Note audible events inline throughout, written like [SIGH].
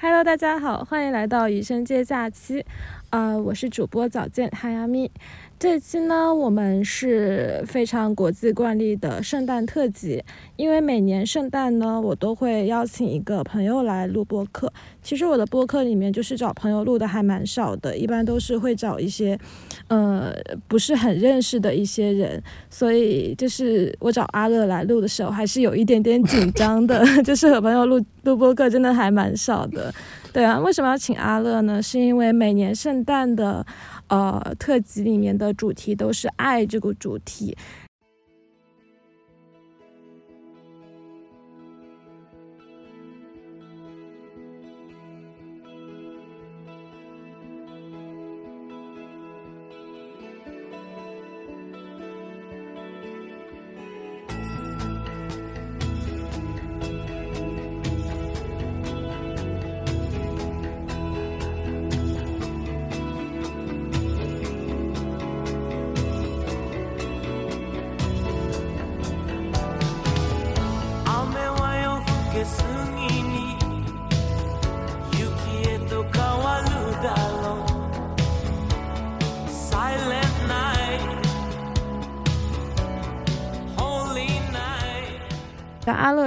Hello，大家好，欢迎来到雨生街假期。呃，我是主播早见哈亚咪。这期呢，我们是非常国际惯例的圣诞特辑。因为每年圣诞呢，我都会邀请一个朋友来录播客。其实我的播客里面就是找朋友录的还蛮少的，一般都是会找一些，呃，不是很认识的一些人。所以就是我找阿乐来录的时候，还是有一点点紧张的。[LAUGHS] 就是和朋友录录播客真的还蛮少的。对啊，为什么要请阿乐呢？是因为每年圣诞的。呃，特辑里面的主题都是爱这个主题。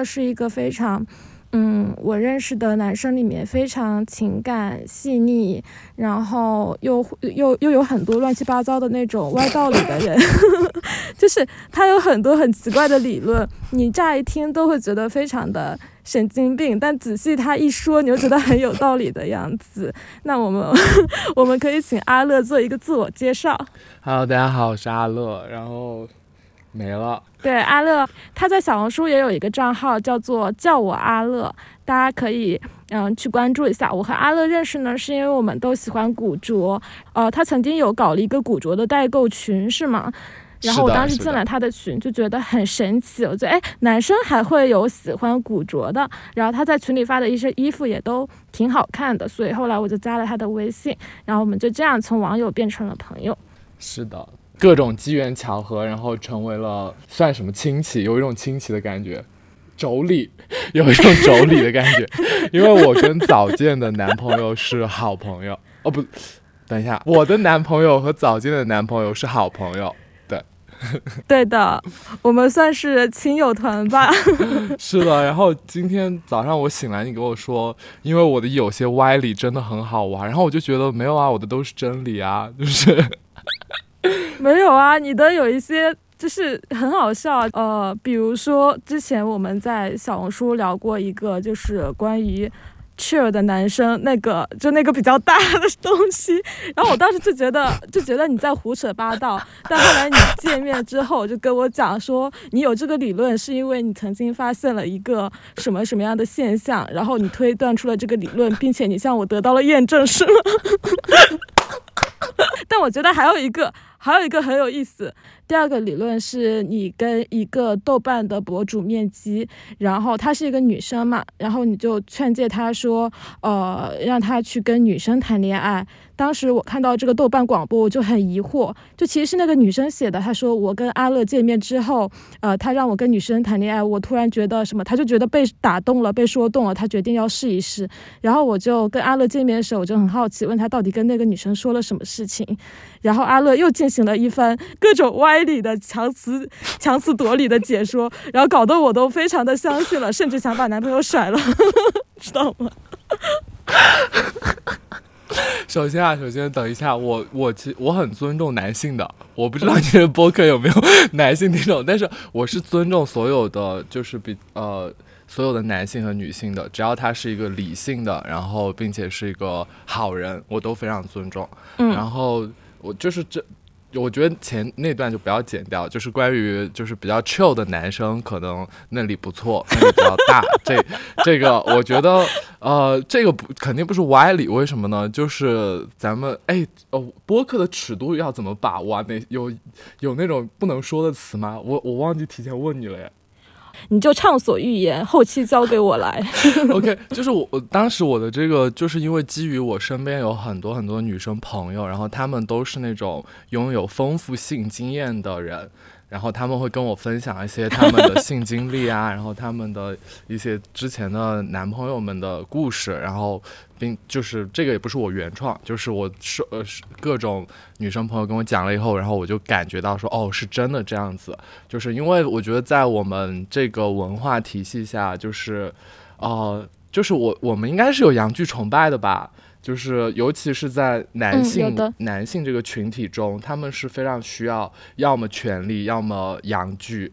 是一个非常，嗯，我认识的男生里面非常情感细腻，然后又又又有很多乱七八糟的那种歪道理的人，[LAUGHS] 就是他有很多很奇怪的理论，你乍一听都会觉得非常的神经病，但仔细他一说，你又觉得很有道理的样子。[LAUGHS] 那我们 [LAUGHS] 我们可以请阿乐做一个自我介绍。Hello，大家好，我是阿乐，然后。没了。对，阿乐他在小红书也有一个账号，叫做“叫我阿乐”，大家可以嗯去关注一下。我和阿乐认识呢，是因为我们都喜欢古着，呃，他曾经有搞了一个古着的代购群，是吗？然后我当时进了他的群，就觉得很神奇，我觉得哎，男生还会有喜欢古着的。然后他在群里发的一些衣服也都挺好看的，所以后来我就加了他的微信，然后我们就这样从网友变成了朋友。是的。各种机缘巧合，然后成为了算什么亲戚？有一种亲戚的感觉，妯娌，有一种妯娌的感觉。[LAUGHS] 因为我跟早见的男朋友是好朋友哦，不，等一下，我的男朋友和早见的男朋友是好朋友，对，[LAUGHS] 对的，我们算是亲友团吧。[LAUGHS] 是的，然后今天早上我醒来，你跟我说，因为我的有些歪理真的很好玩，然后我就觉得没有啊，我的都是真理啊，就是。[LAUGHS] 没有啊，你的有一些就是很好笑，呃，比如说之前我们在小红书聊过一个，就是关于 chill 的男生，那个就那个比较大的东西，然后我当时就觉得就觉得你在胡扯八道，但后来你见面之后就跟我讲说，你有这个理论是因为你曾经发现了一个什么什么样的现象，然后你推断出了这个理论，并且你向我得到了验证，是吗？[LAUGHS] 但我觉得还有一个。还有一个很有意思，第二个理论是你跟一个豆瓣的博主面基，然后她是一个女生嘛，然后你就劝诫她说，呃，让她去跟女生谈恋爱。当时我看到这个豆瓣广播，我就很疑惑，就其实是那个女生写的。她说我跟阿乐见面之后，呃，他让我跟女生谈恋爱，我突然觉得什么，他就觉得被打动了，被说动了，他决定要试一试。然后我就跟阿乐见面的时候，我就很好奇，问他到底跟那个女生说了什么事情。然后阿乐又进行了一番各种歪理的强词强词夺理的解说，然后搞得我都非常的相信了，甚至想把男朋友甩了，[LAUGHS] 知道吗？[LAUGHS] 首先啊，首先等一下，我我其我很尊重男性的，我不知道你的播客有没有 [LAUGHS] 男性听众，但是我是尊重所有的，就是比呃所有的男性和女性的，只要他是一个理性的，然后并且是一个好人，我都非常尊重。嗯，然后我就是这。我觉得前那段就不要剪掉，就是关于就是比较 chill 的男生，可能那里不错，那里比较大。[LAUGHS] 这这个我觉得，呃，这个不肯定不是歪理，为什么呢？就是咱们哎哦，播客的尺度要怎么把握？那有有那种不能说的词吗？我我忘记提前问你了呀。你就畅所欲言，后期交给我来。[LAUGHS] OK，就是我我当时我的这个，就是因为基于我身边有很多很多女生朋友，然后她们都是那种拥有丰富性经验的人，然后他们会跟我分享一些他们的性经历啊，[LAUGHS] 然后他们的一些之前的男朋友们的故事，然后并就是这个也不是我原创，就是我是呃是各种女生朋友跟我讲了以后，然后我就感觉到说哦是真的这样子，就是因为我觉得在我们这个文化体系下，就是呃就是我我们应该是有阳具崇拜的吧。就是，尤其是在男嗯性、男性这个群体中，他们是非常需要要么权力，要么阳具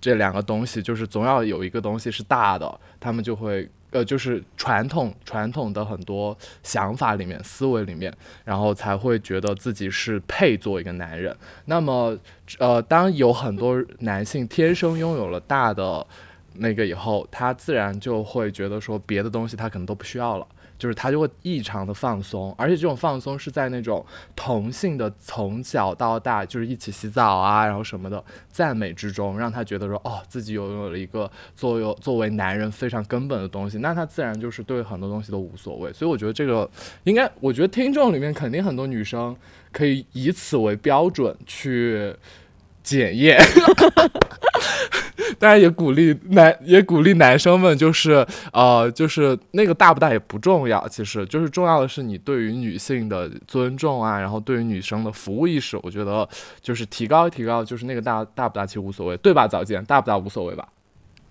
这两个东西，就是总要有一个东西是大的，他们就会呃，就是传统传统的很多想法里面、思维里面，然后才会觉得自己是配做一个男人。那么，呃，当有很多男性天生拥有了大的那个以后，他自然就会觉得说别的东西他可能都不需要了。就是他就会异常的放松，而且这种放松是在那种同性的从小到大就是一起洗澡啊，然后什么的赞美之中，让他觉得说哦，自己拥有了一个作为作为男人非常根本的东西，那他自然就是对很多东西都无所谓。所以我觉得这个应该，我觉得听众里面肯定很多女生可以以此为标准去检验。[LAUGHS] 当然也鼓励男，也鼓励男生们，就是呃，就是那个大不大也不重要，其实就是重要的是你对于女性的尊重啊，然后对于女生的服务意识，我觉得就是提高提高，就是那个大大不大其实无所谓，对吧？早见大不大无所谓吧？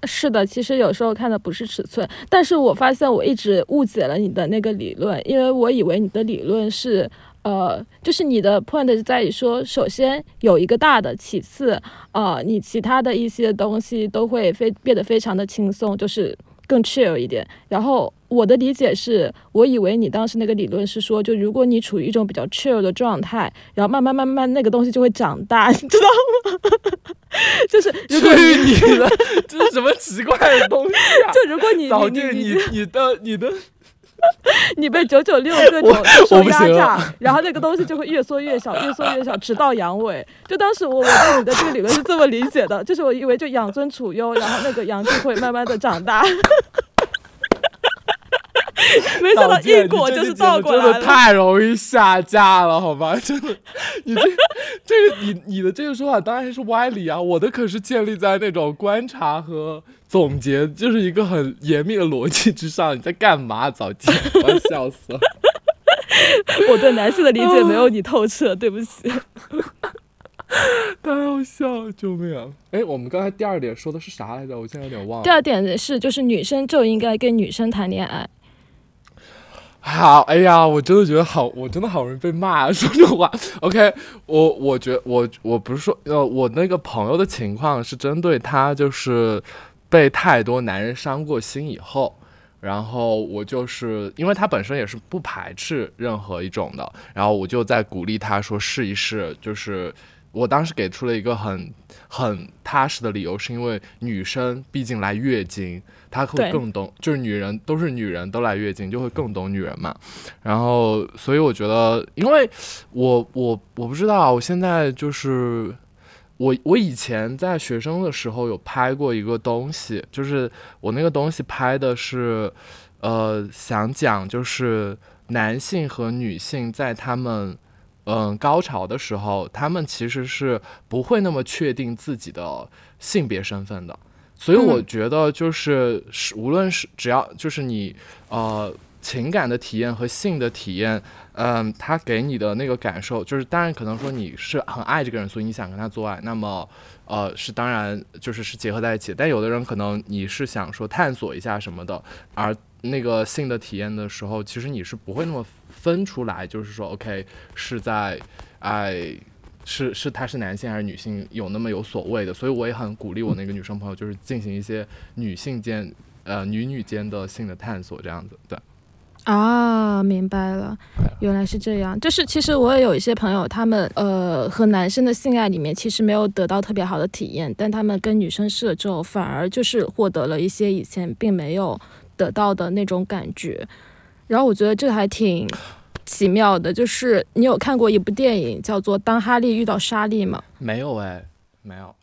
是的，其实有时候看的不是尺寸，但是我发现我一直误解了你的那个理论，因为我以为你的理论是，呃，就是你的 point 是在于说，首先有一个大的，其次，呃，你其他的一些东西都会非变得非常的轻松，就是更 chill 一点。然后我的理解是，我以为你当时那个理论是说，就如果你处于一种比较 chill 的状态，然后慢慢慢慢那个东西就会长大，[LAUGHS] 你知道吗？[LAUGHS] 就是如果去你的，这是什么奇怪的东西啊？[LAUGHS] 就如果你早你你见你你的你的 [LAUGHS] 你被九九六各种我受压榨，然后那个东西就会越缩越小，越缩越小，直到阳痿。就当时我我对你的这个理论是这么理解的，就是我以为就养尊处优，然后那个阳就会慢慢的长大。[LAUGHS] 没想到因果就是倒过来了。太容易下架了，好吧？真的，你这这个你你的这个说法当然是歪理啊，我的可是建立在那种观察和总结，就是一个很严密的逻辑之上。你在干嘛？早见，我要笑死了。[LAUGHS] 我对男性的理解没有你透彻，对不起。[LAUGHS] 太好笑了，救命啊！哎，我们刚才第二点说的是啥来着？我现在有点忘了。第二点是，就是女生就应该跟女生谈恋爱。好，哎呀，我真的觉得好，我真的好容易被骂，[LAUGHS] 说这话。OK，我我觉我我不是说呃，我那个朋友的情况是针对他就是被太多男人伤过心以后，然后我就是因为他本身也是不排斥任何一种的，然后我就在鼓励他说试一试，就是我当时给出了一个很很踏实的理由，是因为女生毕竟来月经。她会更懂，就是女人都是女人，都来月经就会更懂女人嘛。然后，所以我觉得，因为我我我不知道，我现在就是我我以前在学生的时候有拍过一个东西，就是我那个东西拍的是，呃，想讲就是男性和女性在他们。嗯，高潮的时候，他们其实是不会那么确定自己的性别身份的。所以我嗯觉得就是是无论是只要就是你呃情感的体验和性的体验，嗯，他给你的那个感受，就是当然可能说你是很爱这个人，所以你想跟他做爱，那么呃是当然就是是结合在一起。但有的人可能你是想说探索一下什么的，而那个性的体验的时候，其实你是不会那么分出来，就是说 OK 是在爱。是是他是男性还是女性有那么有所谓的，所以我也很鼓励我那个女生朋友，就是进行一些女性间呃女女间的性的探索，这样子。对，啊，明白了，原来是这样。就是其实我也有一些朋友，他们呃和男生的性爱里面其实没有得到特别好的体验，但他们跟女生试了之后，反而就是获得了一些以前并没有得到的那种感觉。然后我觉得这还挺奇妙的，就是你有看过一部电影叫做《当哈利遇到莎莉》吗？没有哎，没有。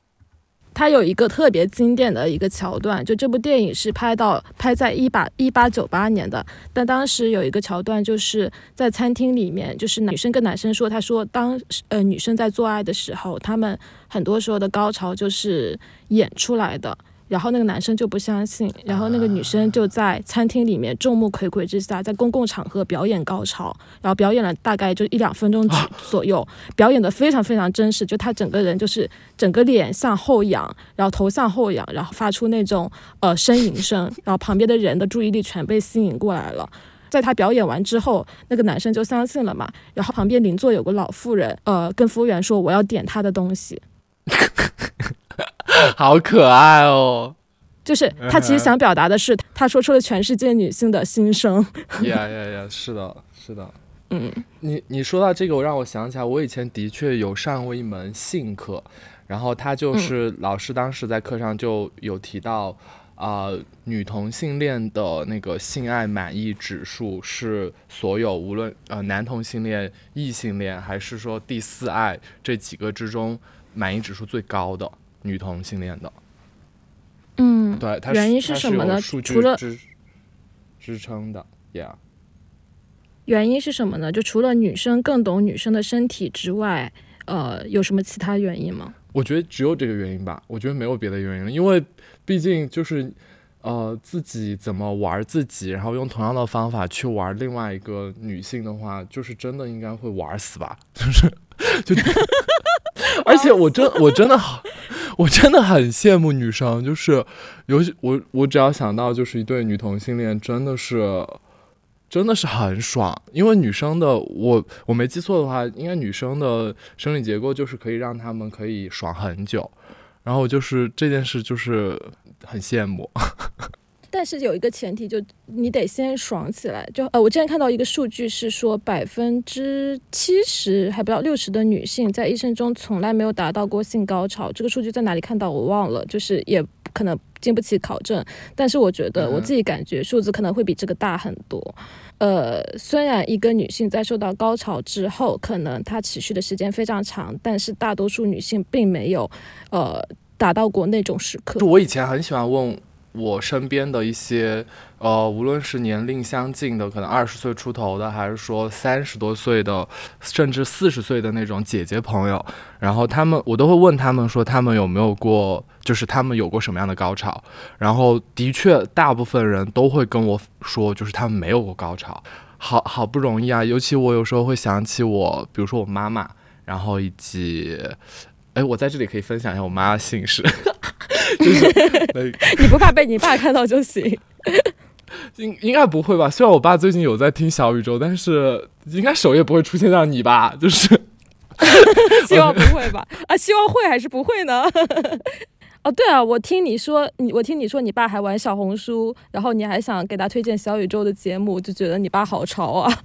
它有一个特别经典的一个桥段，就这部电影是拍到拍在一八一八九八年的，但当时有一个桥段就是在餐厅里面，就是女生跟男生说，他说当呃女生在做爱的时候，他们很多时候的高潮就是演出来的。然后那个男生就不相信，然后那个女生就在餐厅里面众目睽睽之下，在公共场合表演高潮，然后表演了大概就一两分钟 [GASPS] 左右，表演的非常非常真实，就她整个人就是整个脸向后仰，然后头向后仰，然后发出那种呃呻吟声，然后旁边的人的注意力全被吸引过来了。在他表演完之后，那个男生就相信了嘛，然后旁边邻座有个老妇人，呃，跟服务员说我要点他的东西。[LAUGHS] [LAUGHS] [LAUGHS] 好可爱哦！就是他其实想表达的是，他说出了全世界女性的心声。呀呀呀！是的，是的。嗯，你你说到这个，我让我想起来，我以前的确有上过一门性课，然后他就是老师当时在课上就有提到，啊，女同性恋的那个性爱满意指数是所有无论呃男同性恋、异性恋还是说第四爱这几个之中满意指数最高的。女同性恋的，嗯，对，它原因是什么呢？除了支支撑的，Yeah。原因是什么呢？就除了女生更懂女生的身体之外，呃，有什么其他原因吗？我觉得只有这个原因吧，我觉得没有别的原因了，因为毕竟就是呃，自己怎么玩自己，然后用同样的方法去玩另外一个女性的话，就是真的应该会玩死吧，就是就。[LAUGHS] [LAUGHS] 而且我真我真的好，我真的很羡慕女生，就是尤其我我只要想到就是一对女同性恋，真的是真的是很爽。因为女生的我我没记错的话，应该女生的生理结构就是可以让他们可以爽很久，然后就是这件事就是很羡慕。但是有一个前提，就你得先爽起来。就呃，我之前看到一个数据是说，百分之七十还不到六十的女性在一生中从来没有达到过性高潮。这个数据在哪里看到我忘了，就是也可能经不起考证。但是我觉得我自己感觉数字可能会比这个大很多。呃，虽然一个女性在受到高潮之后，可能她持续的时间非常长，但是大多数女性并没有呃达到过那种时刻。就我以前很喜欢问。我身边的一些，呃，无论是年龄相近的，可能二十岁出头的，还是说三十多岁的，甚至四十岁的那种姐姐朋友，然后他们，我都会问他们说，他们有没有过，就是他们有过什么样的高潮？然后的确，大部分人都会跟我说，就是他们没有过高潮，好好不容易啊！尤其我有时候会想起我，比如说我妈妈，然后以及，哎，我在这里可以分享一下我妈的姓氏。[LAUGHS] 就是 [LAUGHS] 你不怕被你爸看到就行，[LAUGHS] 应应该不会吧？虽然我爸最近有在听小宇宙，但是应该首页不会出现到你吧？就是，希望不会吧？啊，希望会还是不会呢？哦，对啊，我听你说，你我听你说，你爸还玩小红书，然后你还想给他推荐小宇宙的节目，就觉得你爸好潮啊？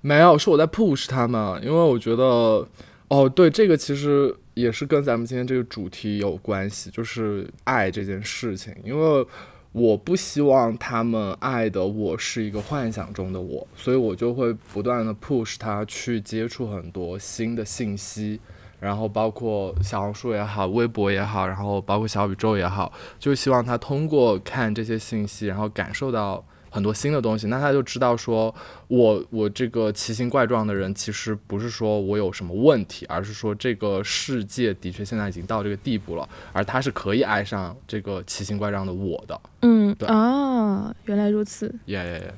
没有，是我在 push 他们，因为我觉得，哦，对，这个其实。也是跟咱们今天这个主题有关系，就是爱这件事情。因为我不希望他们爱的我是一个幻想中的我，所以我就会不断的 push 他去接触很多新的信息，然后包括小红书也好，微博也好，然后包括小宇宙也好，就希望他通过看这些信息，然后感受到。很多新的东西，那他就知道说，我我这个奇形怪状的人，其实不是说我有什么问题，而是说这个世界的确现在已经到这个地步了，而他是可以爱上这个奇形怪状的我的。嗯，对啊，原来如此。耶耶耶。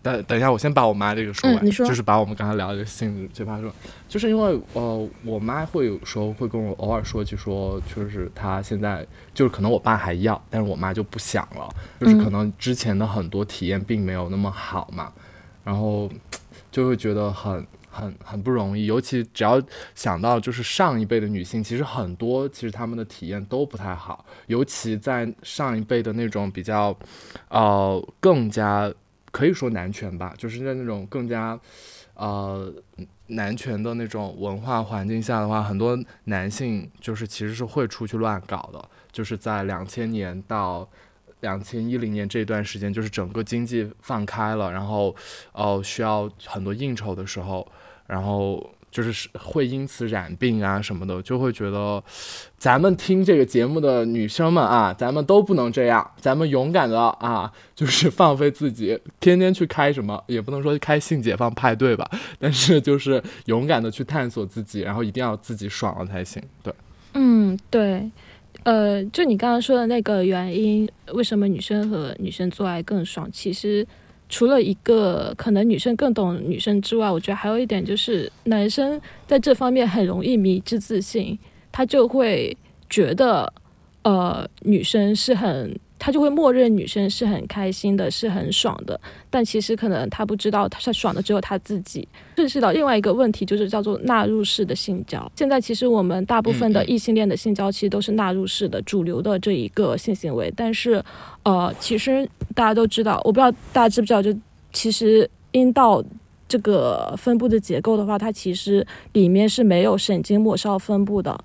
等等一下，我先把我妈这个说完。你说，就是把我们刚才聊的这个性质，最怕说，就是因为呃，我妈会有时候会跟我偶尔说起说，就是她现在就是可能我爸还要，但是我妈就不想了，就是可能之前的很多体验并没有那么好嘛，然后就会觉得很很很不容易，尤其只要想到就是上一辈的女性，其实很多其实她们的体验都不太好，尤其在上一辈的那种比较呃更加。可以说男权吧，就是在那种更加，呃，男权的那种文化环境下的话，很多男性就是其实是会出去乱搞的。就是在两千年到两千一零年这段时间，就是整个经济放开了，然后，哦，需要很多应酬的时候，然后就是会因此染病啊什么的，就会觉得咱们听这个节目的女生们啊，咱们都不能这样，咱们勇敢的啊，[LAUGHS] 就是放飞自己，天天去开什么，也不能说开性解放派对吧，[LAUGHS] 但是就是勇敢的去探索自己，然后一定要自己爽了才行。对，嗯，对，呃，就你刚刚说的那个原因，为什么女生和女生做爱更爽？其实。除了一个可能女生更懂女生之外，我觉得还有一点就是男生在这方面很容易迷之自信，他就会觉得，呃，女生是很，他就会默认女生是很开心的，是很爽的。但其实可能他不知道，他爽的只有他自己。认识到另外一个问题，就是叫做纳入式的性交。现在其实我们大部分的异性恋的性交，其实都是纳入式的主流的这一个性行为，但是。呃，其实大家都知道，我不知道大家知不知道，就其实阴道这个分布的结构的话，它其实里面是没有神经末梢分布的，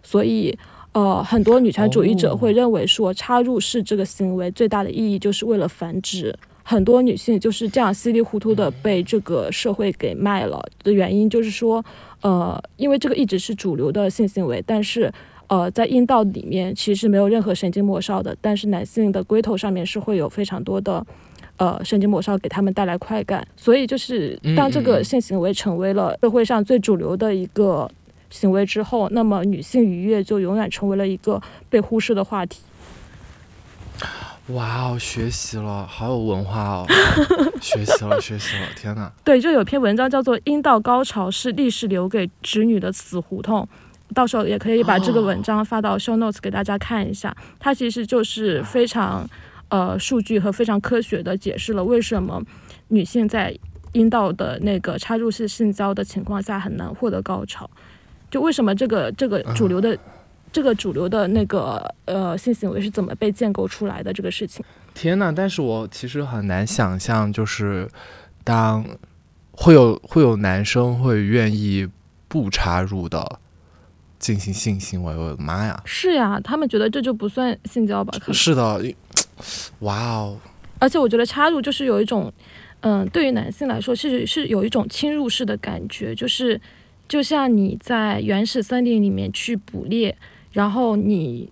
所以呃，很多女权主义者会认为说，插入式这个行为最大的意义就是为了繁殖，很多女性就是这样稀里糊涂的被这个社会给卖了的原因，就是说，呃，因为这个一直是主流的性行为，但是。呃，在阴道里面其实没有任何神经末梢的，但是男性的龟头上面是会有非常多的，呃，神经末梢给他们带来快感。所以就是当这个性行为成为了社会上最主流的一个行为之后，那么女性愉悦就永远成为了一个被忽视的话题。哇哦，学习了，好有文化哦！[LAUGHS] 学习了，学习了，天哪！对，就有篇文章叫做《阴道高潮是历史留给直女的死胡同》。到时候也可以把这个文章发到 show notes 给大家看一下，它其实就是非常，呃，数据和非常科学的解释了为什么女性在阴道的那个插入式性交的情况下很难获得高潮，就为什么这个这个主流的这个主流的那个呃性行为是怎么被建构出来的这个事情。天呐，但是我其实很难想象，就是当会有会有男生会愿意不插入的。进行性行为，我的妈呀！是呀，他们觉得这就不算性交吧？是的，[TSK] 哇哦！而且我觉得插入就是有一种，嗯，对于男性来说是是有一种侵入式的感觉，就是就像你在原始森林里面去捕猎，然后你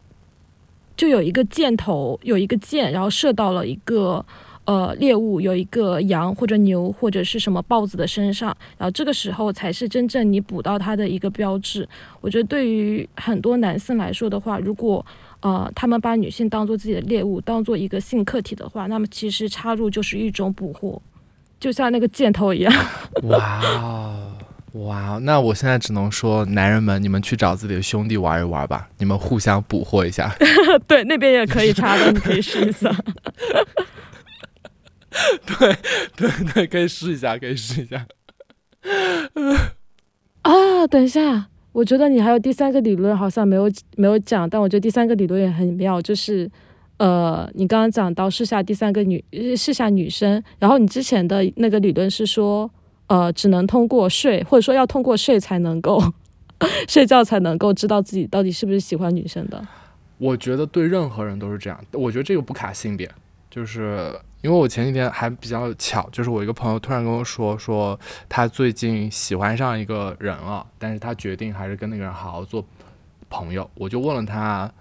就有一个箭头，有一个箭，然后射到了一个。呃，猎物有一个羊或者牛或者是什么豹子的身上，然后这个时候才是真正你捕到它的一个标志。我觉得对于很多男性来说的话，如果呃他们把女性当做自己的猎物，当做一个性客体的话，那么其实插入就是一种捕获，就像那个箭头一样。哇哦，哇哦！那我现在只能说，男人们，你们去找自己的兄弟玩一玩吧，你们互相捕获一下。对，那边也可以插的，你可以试一下。[LAUGHS] 对对对，可以试一下，可以试一下。[LAUGHS] 啊，等一下，我觉得你还有第三个理论，好像没有没有讲，但我觉得第三个理论也很妙，就是呃，你刚刚讲到试下第三个女试下女生，然后你之前的那个理论是说，呃，只能通过睡，或者说要通过睡才能够 [LAUGHS] 睡觉才能够知道自己到底是不是喜欢女生的。我觉得对任何人都是这样，我觉得这个不卡性别，就是。因为我前几天还比较巧，就是我一个朋友突然跟我说，说他最近喜欢上一个人了，但是他决定还是跟那个人好好做朋友。我就问了他，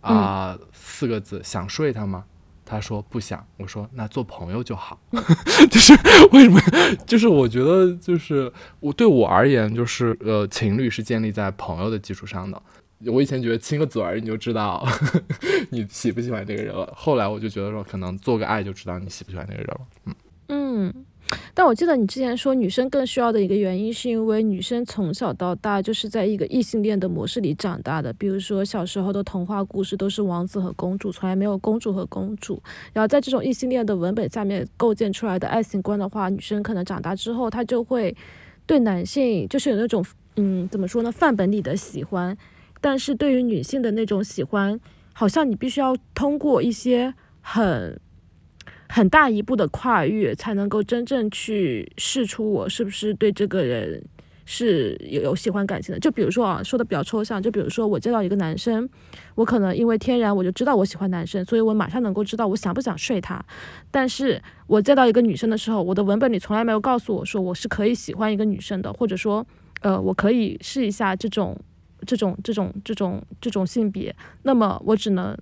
啊，四个字，想睡他吗？他说不想。我说那做朋友就好。[LAUGHS] 就是为什么？就是我觉得，就是我对我而言，就是呃，情侣是建立在朋友的基础上的。我以前觉得亲个嘴儿你就知道 [LAUGHS] 你喜不喜欢这个人了，后来我就觉得说可能做个爱就知道你喜不喜欢这个人了。嗯嗯，但我记得你之前说女生更需要的一个原因，是因为女生从小到大就是在一个异性恋的模式里长大的，比如说小时候的童话故事都是王子和公主，从来没有公主和公主。然后在这种异性恋的文本下面构建出来的爱情观的话，女生可能长大之后她就会对男性就是有那种嗯怎么说呢范本里的喜欢。但是对于女性的那种喜欢，好像你必须要通过一些很很大一步的跨越，才能够真正去试出我是不是对这个人是有有喜欢感情的。就比如说啊，说的比较抽象，就比如说我见到一个男生，我可能因为天然我就知道我喜欢男生，所以我马上能够知道我想不想睡他。但是我见到一个女生的时候，我的文本里从来没有告诉我说我是可以喜欢一个女生的，或者说。呃，我可以试一下这种这种这种这种这种性别，那么我只能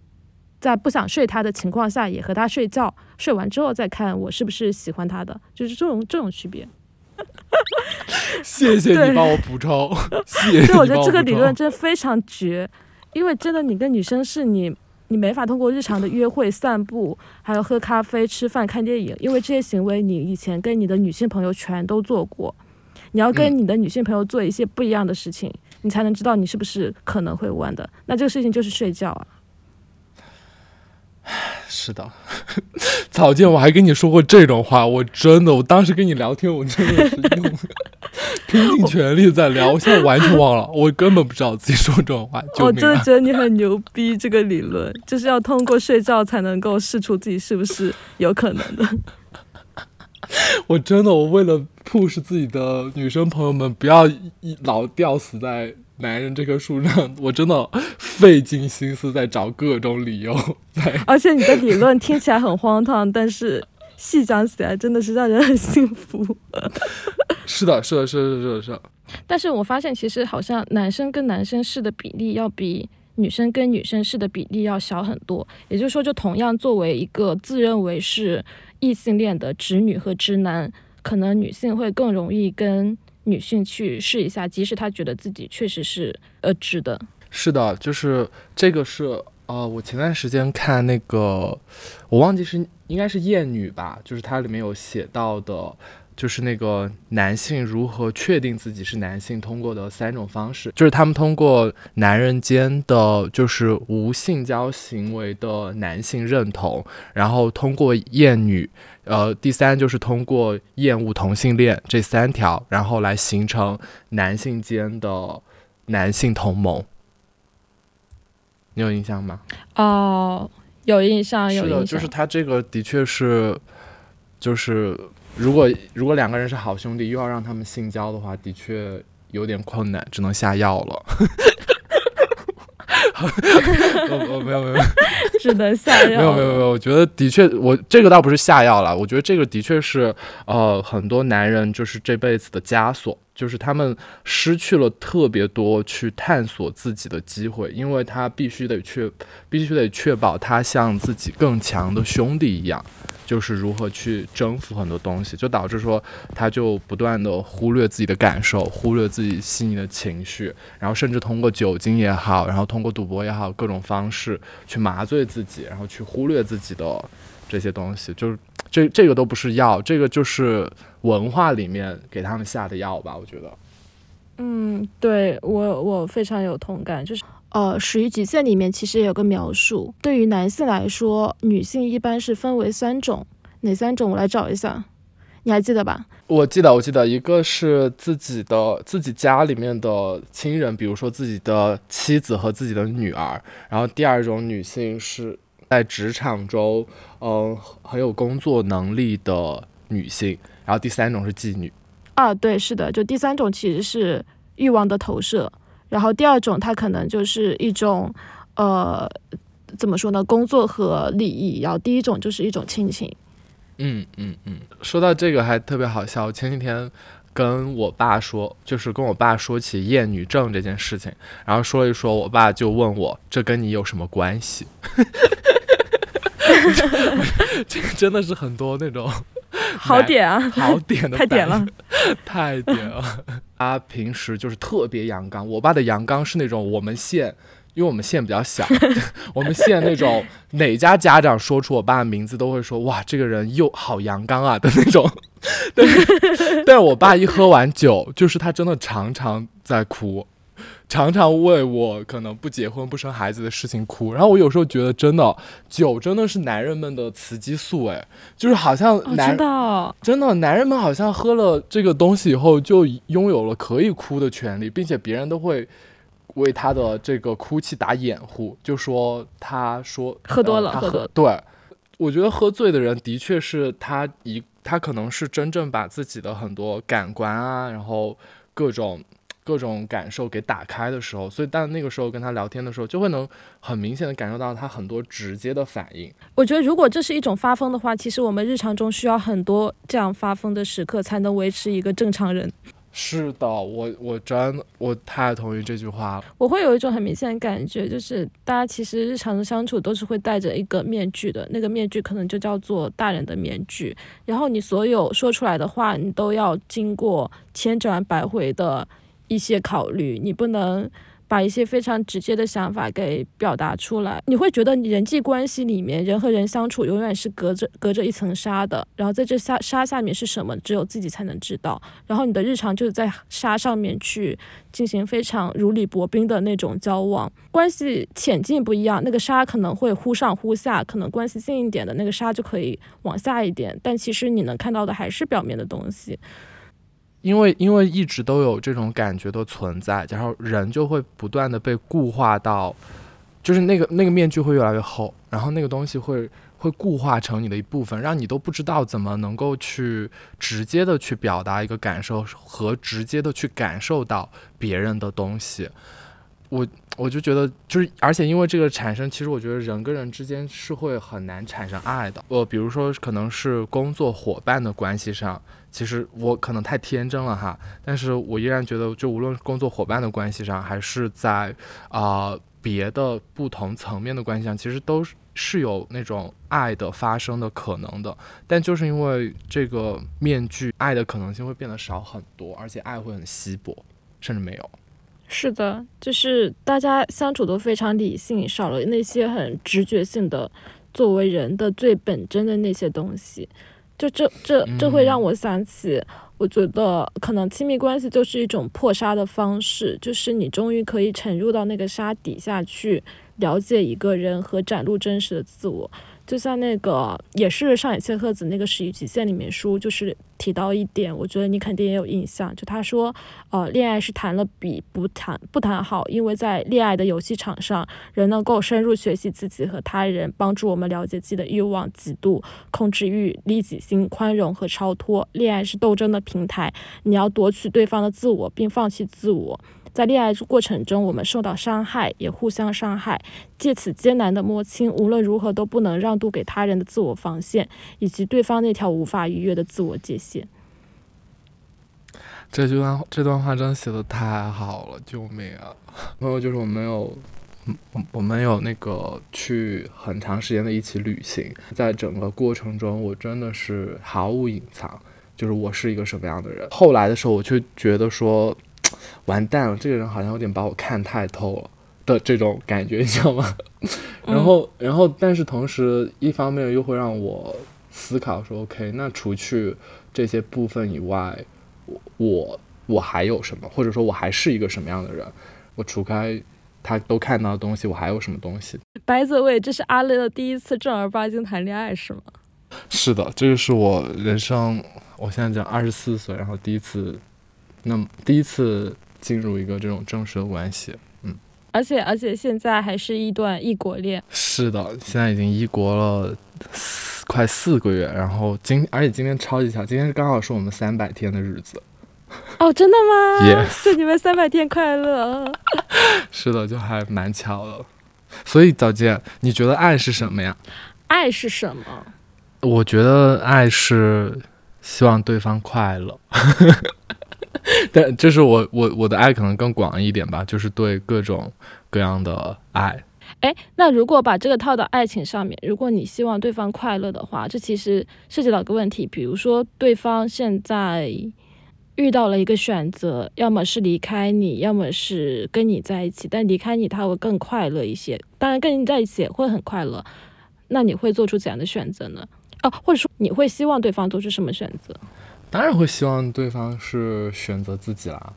在不想睡他的情况下也和他睡觉，睡完之后再看我是不是喜欢他的，就是这种这种区别。[LAUGHS] 谢谢你帮我补充，谢所以我觉得这个理论真的非常绝，因为真的你跟女生是你。你没法通过日常的约会、散步，还有喝咖啡、吃饭、看电影，因为这些行为你以前跟你的女性朋友全都做过。你要跟嗯你的女性朋友做一些不一样的事情，你才能知道你是不是可能会弯的。那这个事情就是睡觉啊。[SIGHS] 是的，[LAUGHS] 草见，我还跟你说过这种话，我真的，我当时跟你聊天，我真的是用 [LAUGHS] 拼尽全力在聊，我现在完全忘了，我根本不知道自己说这种话，我！真的觉得你很牛逼，这个理论就是要通过睡觉才能够试出自己是不是有可能的。[LAUGHS] 我真的，我为了 push 自己的女生朋友们不要一老吊死在男人这棵树上，我真的费尽心思在找各种理由在 [LAUGHS] 而且你的理论听起来很荒唐，但是细讲起来真的是让人很幸福。[LAUGHS] 是的，是的，是的，是的，是的，但是我发现，其实好像男生跟男生试的比例要比女生跟女生试的比例要小很多。也就是说，就同样作为一个自认为是异性恋的直女和直男，可能女性会更容易跟女性去试一下，即使她觉得自己确实是呃直的。是的，就是这个是呃，我前段时间看那个，我忘记是应该是厌女吧，就是它里面有写到的，就是那个男性如何确定自己是男性，通过的三种方式，就是他们通过男人间的就是无性交行为的男性认同，然后通过厌女。呃，第三就是通过厌恶同性恋这三条，然后来形成男性间的男性同盟。你有印象吗？哦，有印象，有是的，印象。就是他这个的确是，就是如果如果两个人是好兄弟，又要让他们性交的话，的确有点困难，只能下药了。[LAUGHS] 我我没有没有只能下药。没有没有没有，我觉得的确，我这个倒不是下药了，我觉得这个的确是呃很多男人就是这辈子的枷锁，就是他们失去了特别多去探索自己的机会，因为他必须得确必须得确保他像自己更强的兄弟一样。就是如何去征服很多东西，就导致说他就不断的忽略自己的感受，忽略自己细腻的情绪，然后甚至通过酒精也好，然后通过赌博也好，各种方式去麻醉自己，然后去忽略自己的这些东西，就是这这个都不是药，这个就是文化里面给他们下的药吧，我觉得。嗯，对我我非常有同感，就是呃，《始于极限》里面其实也有个描述，对于男性来说，女性一般是分为三种，哪三种？我来找一下，你还记得吧？我记得，我记得，一个是自己的自己家里面的亲人，比如说自己的妻子和自己的女儿，然后第二种女性是在职场中，嗯、很有工作能力的女性，然后第三种是妓女。啊，对，是的，就第三种其实是欲望的投射，然后第二种它可能就是一种呃，怎么说呢，工作和利益，然后第一种就是一种亲情。嗯嗯嗯，说到这个还特别好笑，前几天跟我爸说，就是跟我爸说起厌女症这件事情，然后说一说，我爸就问我这跟你有什么关系？[LAUGHS] [LAUGHS] 这个真的是很多那种 [LAUGHS] 好点啊，好点的太点了。太点了。[LAUGHS] 他平时就是特别阳刚，我爸的阳刚是那种我们县。因为我们县比较小，我们县那种哪家家长说出我爸的名字都会说哇，这个人又好阳刚啊的那种。但是，但是我爸一喝完酒，就是他真的常常在哭，常常为我可能不结婚不生孩子的事情哭。然后我有时候觉得，真的酒真的是男人们的雌激素，哎，就是好像哦，男、真的哦、真的，男人们好像喝了这个东西以后，就拥有了可以哭的权利，并且别人都会为他的这个哭泣打掩护，就说他说喝多了呃他喝多了对，我觉得喝醉的人的确是他一，他可能是真正把自己的很多感官啊，然后各种。各种感受给打开的时候，所以但那个时候跟他聊天的时候，就会能很明显的感受到他很多直接的反应。我觉得如果这是一种发疯的话，其实我们日常中需要很多这样发疯的时刻，才能维持一个正常人。是的，我我真的我太同意这句话了。我会有一种很明显的感觉，就是大家其实日常的相处都是会戴着一个面具的，那个面具可能就叫做大人的面具。然后你所有说出来的话，你都要经过千转百回的一些考虑，你不能。把一些非常直接的想法给表达出来，你会觉得你人际关系里面人和人相处永远是隔着隔着一层纱的，然后在这下纱下面是什么，只有自己才能知道。然后你的日常就是在纱上面去进行非常如履薄冰的那种交往，关系浅近不一样，那个纱可能会忽上忽下，可能关系近一点的那个纱就可以往下一点，但其实你能看到的还是表面的东西。因为因为一直都有这种感觉的存在，然后人就会不断的被固化到，就是那个那个面具会越来越厚，然后那个东西会会固化成你的一部分，让你都不知道怎么能够去直接的去表达一个感受和直接的去感受到别人的东西。我我就觉得就是，而且因为这个产生，其实我觉得人跟人之间是会很难产生爱的。呃比如说可能是工作伙伴的关系上。其实我可能太天真了哈，但是我依然觉得，就无论工作伙伴的关系上，还是在啊别的不同层面的关系上，其实都是是有那种爱的发生的可能的。但就是因为这个面具，爱的可能性会变得少很多，而且爱会很稀薄，甚至没有。是的，就是大家相处都非常理性，少了那些很直觉性的作为人的最本真的那些东西。就这这这会让我想起，我觉得可能亲密关系就是一种破沙的方式，就是你终于可以沉入到那个沙底下去，了解一个人和展露真实的自我。就像那个也是上野千鹤子那个《始于极限》里面书，就是提到一点，我觉得你肯定也有印象。就他说，呃，恋爱是谈了比不谈不谈好，因为在恋爱的游戏场上，人能够深入学习自己和他人，帮助我们了解自己的欲望、嫉妒、控制欲、利己心、宽容和超脱。恋爱是斗争的平台，你要夺取对方的自我，并放弃自我。在恋爱过程中，我们受到伤害，也互相伤害，借此艰难的摸清无论如何都不能让渡给他人的自我防线，以及对方那条无法逾越的自我界限。这句话，这段话真写的太好了，救命啊！朋友就是我没有，我我们有那个去很长时间的一起旅行，在整个过程中，我真的是毫无隐藏，就是我是一个什么样的人。后来的时候，我却觉得说。完蛋了，这个人好像有点把我看太透了的这种感觉，你知道吗？[LAUGHS] 然后，然后，但是同时，一方面又会让我思考说，OK，那除去这些部分以外，我我我还有什么？或者说，我还是一个什么样的人？我除开他都看到的东西，我还有什么东西？白泽卫，这是阿乐的第一次正儿八经谈恋爱是吗？是的，这个是我人生，我现在讲二十四岁，然后第一次。那么第一次进入一个这种正式的关系，嗯，而且而且现在还是一段异国恋。是的，现在已经异国了四快四个月，然后今而且今天超级巧，今天刚好是我们三百天的日子。哦，真的吗？Yes，祝你们三百天快乐。[LAUGHS] 是的，就还蛮巧的。所以早见，你觉得爱是什么呀？爱是什么？我觉得爱是希望对方快乐。[LAUGHS] 但就是我我我的爱可能更广一点吧，就是对各种各样的爱。哎，那如果把这个套到爱情上面，如果你希望对方快乐的话，这其实涉及到一个问题，比如说对方现在遇到了一个选择，要么是离开你，要么是跟你在一起，但离开你他会更快乐一些，当然跟你在一起也会很快乐。那你会做出怎样的选择呢？哦，或者说你会希望对方做出什么选择？当然会希望对方是选择自己啦。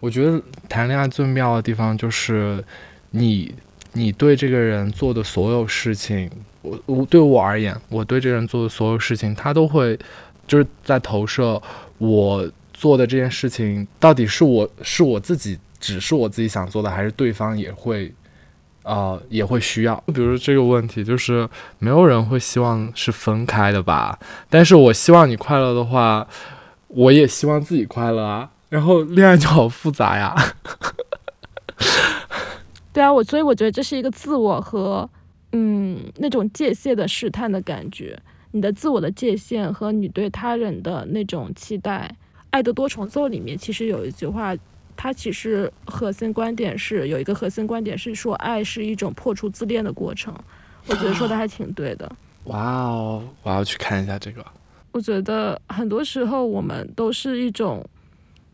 我觉得谈恋爱最妙的地方就是，你你对这个人做的所有事情，我我对我而言，我对这个人做的所有事情，他都会就是在投射我做的这件事情到底是我是我自己，只是我自己想做的，还是对方也会。啊，也会需要。就比如这个问题，就是没有人会希望是分开的吧？但是我希望你快乐的话，我也希望自己快乐啊。然后恋爱就好复杂呀。[LAUGHS] 对啊，我所以我觉得这是一个自我和嗯那种界限的试探的感觉。你的自我的界限和你对他人的那种期待。爱的多重奏》里面，其实有一句话，它其实核心观点是有一个核心观点是说，爱是一种破除自恋的过程。我觉得说的还挺对的。哇哦，我要去看一下这个。我觉得很多时候我们都是一种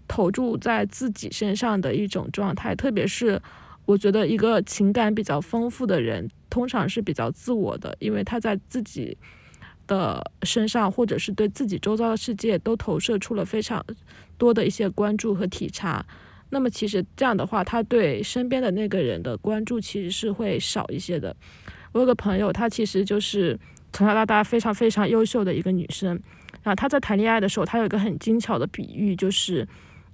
投注在自己身上的一种状态，特别是我觉得一个情感比较丰富的人，通常是比较自我的，因为他在自己的身上，或者是对自己周遭的世界都投射出了非常多的一些关注和体察。那么其实这样的话，他对身边的那个人的关注其实是会少一些的。我有个朋友，他其实就是从小到大非常非常优秀的一个女生。然后她在谈恋爱的时候，她有一个很精巧的比喻，就是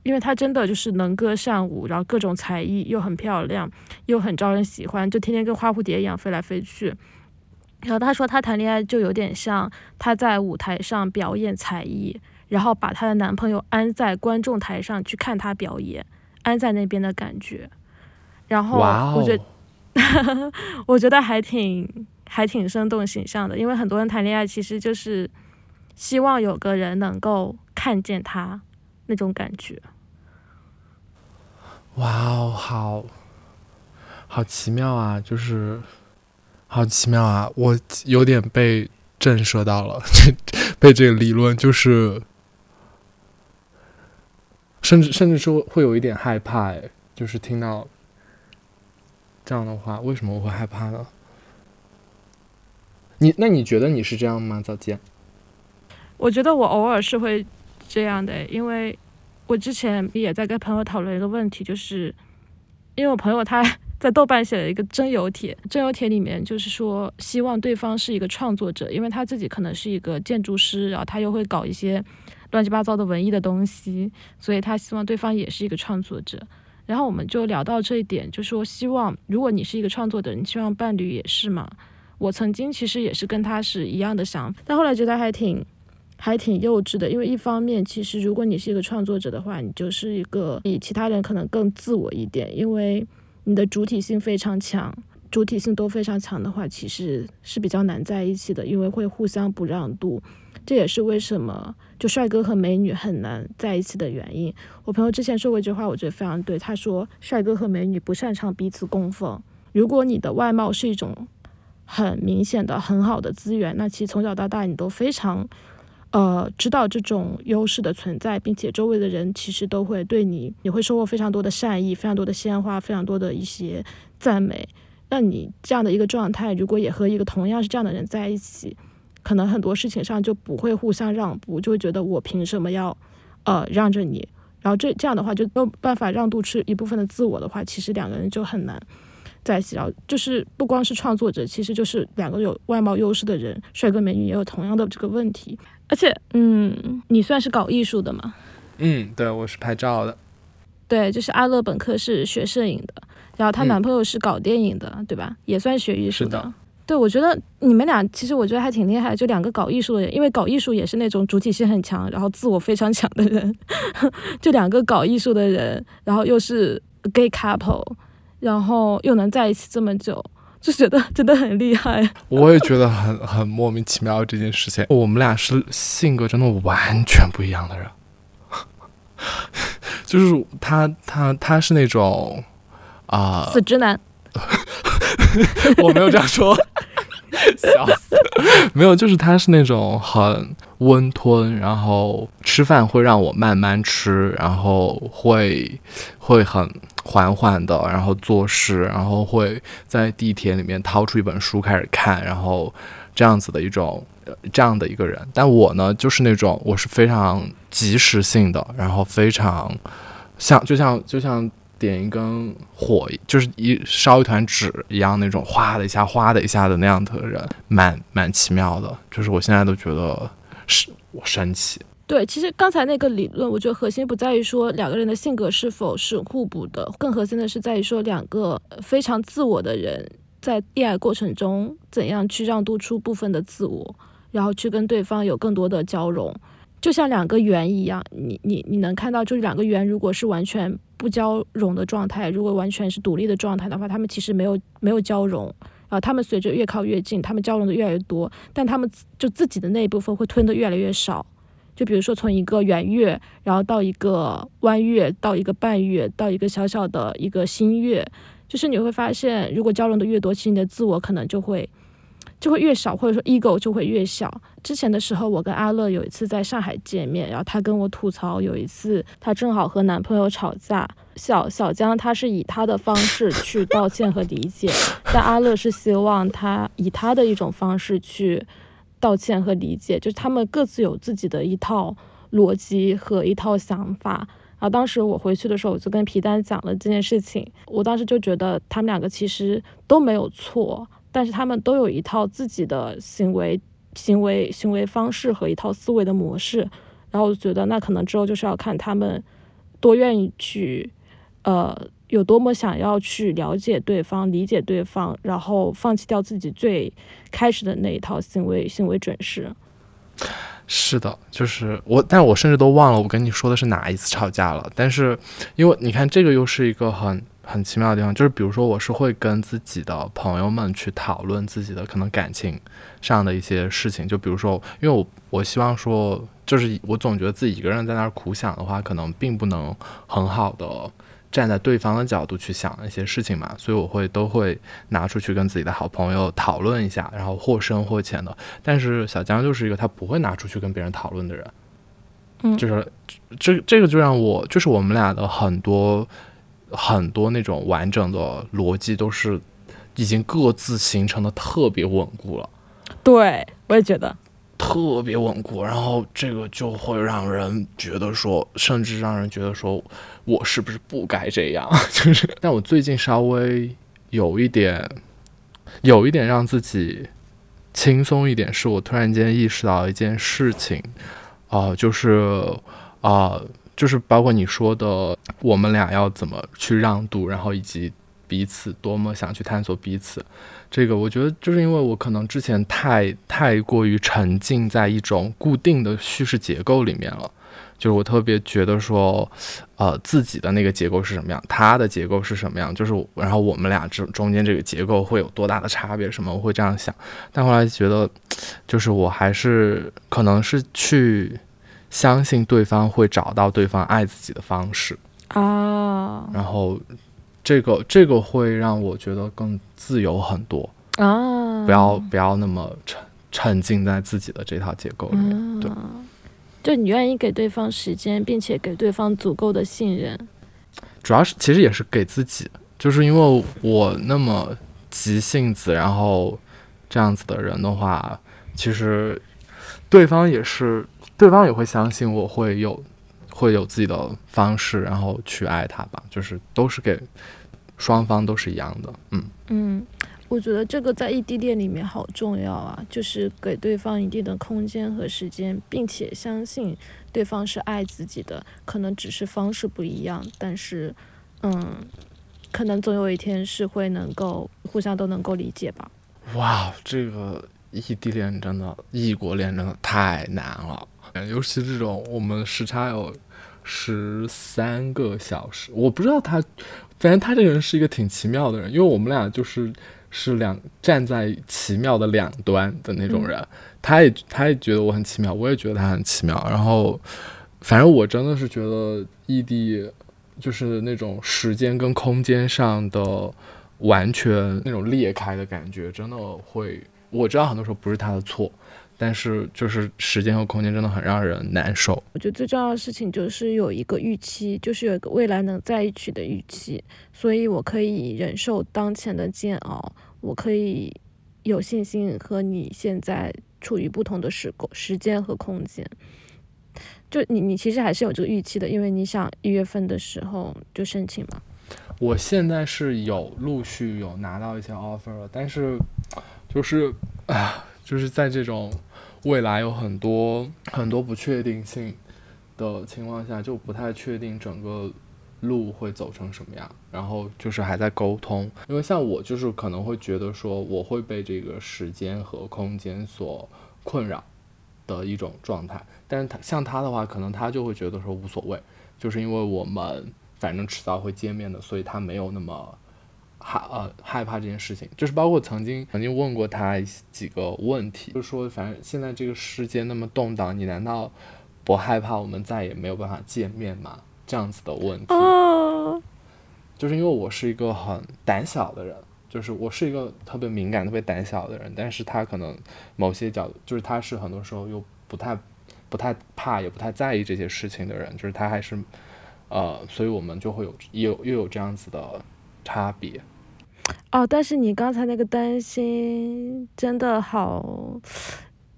因为她真的就是能歌善舞，然后各种才艺又很漂亮，又很招人喜欢，就天天跟花蝴蝶一样飞来飞去。然后她说，她谈恋爱就有点像她在舞台上表演才艺，然后把她的男朋友安在观众台上去看她表演，安在那边的感觉。然后我觉得。[LAUGHS] 我觉得还挺还挺生动形象的，因为很多人谈恋爱其实就是希望有个人能够看见他那种感觉。哇哦，好好奇妙啊！就是好奇妙啊！我有点被震慑到了，[LAUGHS] 被这个理论就是，甚至甚至说会有一点害怕，就是听到。这样的话，为什么我会害怕呢？你那你觉得你是这样吗？早见，我觉得我偶尔是会这样的，因为我之前也在跟朋友讨论一个问题，就是因为我朋友他 [LAUGHS] 在豆瓣写了一个征友帖，征友帖里面就是说希望对方是一个创作者，因为他自己可能是一个建筑师，然后他又会搞一些乱七八糟的文艺的东西，所以他希望对方也是一个创作者。然后我们就聊到这一点，就说希望如果你是一个创作者，你希望伴侣也是嘛？我曾经其实也是跟他是一样的想法，但后来觉得还挺还挺幼稚的。因为一方面，其实如果你是一个创作者的话，你就是一个比其他人可能更自我一点，因为你的主体性非常强，主体性都非常强的话，其实是比较难在一起的，因为会互相不让渡。这也是为什么就帅哥和美女很难在一起的原因。我朋友之前说过一句话，我觉得非常对。他说，帅哥和美女不擅长彼此供奉。如果你的外貌是一种很明显的很好的资源，那其实从小到大你都非常呃知道这种优势的存在，并且周围的人其实都会对你，你会收获非常多的善意，非常多的鲜花，非常多的一些赞美。那你这样的一个状态，如果也和一个同样是这样的人在一起。可能很多事情上就不会互相让步，就会觉得我凭什么要，呃，让着你？然后这这样的话就没有办法让渡出一部分的自我的话，其实两个人就很难在一起。然后就是不光是创作者，其实就是两个有外貌优势的人，帅哥美女也有同样的这个问题。而且，嗯，你算是搞艺术的吗？嗯，对，我是拍照的。对，就是阿乐本科是学摄影的，然后她男朋友是搞电影的，对吧？也算学艺术的。对，我觉得你们俩其实我觉得还挺厉害，就两个搞艺术的人，因为搞艺术也是那种主体性很强，然后自我非常强的人，[LAUGHS] 就两个搞艺术的人，然后又是 gay couple，然后又能在一起这么久，就觉得真的很厉害。我也觉得很很莫名其妙这件事情，我们俩是性格真的完全不一样的人，[LAUGHS] 就是他他他是那种啊死直男。[LAUGHS] 我没有这样说，[LAUGHS] 笑死！没有，就是他是那种很温吞，然后吃饭会让我慢慢吃，然后会会很缓缓的，然后做事，然后会在地铁里面掏出一本书开始看，然后这样子的一种这样的一个人。但我呢，就是那种我是非常及时性的，然后非常像就像就像。点一根火，就是一烧一团纸一样那种，哗的一下，哗的一下的那样的人，蛮蛮奇妙的。就是我现在都觉得是我神奇。对，其实刚才那个理论，我觉得核心不在于说两个人的性格是否是互补的，更核心的是在于说两个非常自我的人在恋爱过程中怎样去让渡出部分的自我，然后去跟对方有更多的交融。就像两个圆一样，你你你能看到，就是两个圆如果是完全。不交融的状态，如果完全是独立的状态的话，他们其实没有没有交融啊。他们随着越靠越近，他们交融的越来越多，但他们就自己的那一部分会吞的越来越少。就比如说从一个圆月，然后到一个弯月，到一个半月，到一个小小的一个新月，就是你会发现，如果交融的越多，其实你的自我可能就会就会越少，或者说 ego 就会越小。之前的时候，我跟阿乐有一次在上海见面，然后他跟我吐槽，有一次他正好和男朋友吵架，小小江他是以他的方式去道歉和理解，但阿乐是希望他以他的一种方式去。道歉和理解，就是他们各自有自己的一套逻辑和一套想法。然后当时我回去的时候，我就跟皮丹讲了这件事情。我当时就觉得他们两个其实都没有错，但是他们都有一套自己的行为、行为、行为方式和一套思维的模式。然后我觉得那可能之后就是要看他们多愿意去，呃。有多么想要去了解对方、理解对方，然后放弃掉自己最开始的那一套行为行为准式。是的，就是我，但我甚至都忘了我跟你说的是哪一次吵架了。但是，因为你看，这个又是一个很很奇妙的地方，就是比如说，我是会跟自己的朋友们去讨论自己的可能感情上的一些事情。就比如说，因为我我希望说，就是我总觉得自己一个人在那儿苦想的话，可能并不能很好的。站在对方的角度去想一些事情嘛，所以我会都会拿出去跟自己的好朋友讨论一下，然后或深或浅的。但是小江就是一个他不会拿出去跟别人讨论的人，嗯，就是这这个就让我就是我们俩的很多很多那种完整的逻辑都是已经各自形成的特别稳固了。对，我也觉得。特别稳固，然后这个就会让人觉得说，甚至让人觉得说，我是不是不该这样？[LAUGHS] 就是，但我最近稍微有一点，有一点让自己轻松一点，是我突然间意识到一件事情，啊，就是啊，就是包括你说的，我们俩要怎么去让渡，然后以及彼此多么想去探索彼此。这个我觉得就是因为我可能之前太太过于沉浸在一种固定的叙事结构里面了，就是我特别觉得说，呃，自己的那个结构是什么样，他的结构是什么样，就是然后我们俩这中间这个结构会有多大的差别什么，我会这样想。但后来觉得，就是我还是可能是去相信对方会找到对方爱自己的方式啊，然后。这个这个会让我觉得更自由很多啊！不要不要那么沉沉浸在自己的这套结构里面。对，就你愿意给对方时间，并且给对方足够的信任。主要是其实也是给自己，就是因为我那么急性子，然后这样子的人的话，其实对方也是，对方也会相信我会有。会有自己的方式，然后去爱他吧，就是都是给双方都是一样的，嗯嗯，我觉得这个在异地恋里面好重要啊，就是给对方一定的空间和时间，并且相信对方是爱自己的，可能只是方式不一样，但是嗯，可能总有一天是会能够互相都能够理解吧。哇，这个异地恋真的，异国恋真的太难了，尤其这种我们时差有。十三个小时，我不知道他，反正他这个人是一个挺奇妙的人，因为我们俩就是是两站在奇妙的两端的那种人，他也他也觉得我很奇妙，我也觉得他很奇妙，然后反正我真的是觉得异地就是那种时间跟空间上的完全那种裂开的感觉，真的会，我知道很多时候不是他的错。但是，就是时间和空间真的很让人难受。我觉得最重要的事情就是有一个预期，就是有一个未来能在一起的预期。所以我可以忍受当前的煎熬，我可以有信心和你现在处于不同的时空、时间和空间。就你，你其实还是有这个预期的，因为你想一月份的时候就申请嘛。我现在是有陆续有拿到一些 offer 了，但是就是啊，就是在这种。未来有很多很多不确定性的情况下，就不太确定整个路会走成什么样。然后就是还在沟通，因为像我就是可能会觉得说我会被这个时间和空间所困扰的一种状态。但是他像他的话，可能他就会觉得说无所谓，就是因为我们反正迟早会见面的，所以他没有那么。害呃害怕这件事情，就是包括曾经曾经问过他几个问题，就是说反正现在这个世界那么动荡，你难道不害怕我们再也没有办法见面吗？这样子的问题。哦，就是因为我是一个很胆小的人，就是我是一个特别敏感、特别胆小的人，但是他可能某些角度，就是他是很多时候又不太、不太怕，也不太在意这些事情的人，就是他还是，呃，所以我们就会有有又有这样子的差别。[SNIFFS] 哦，但是你刚才那个担心真的好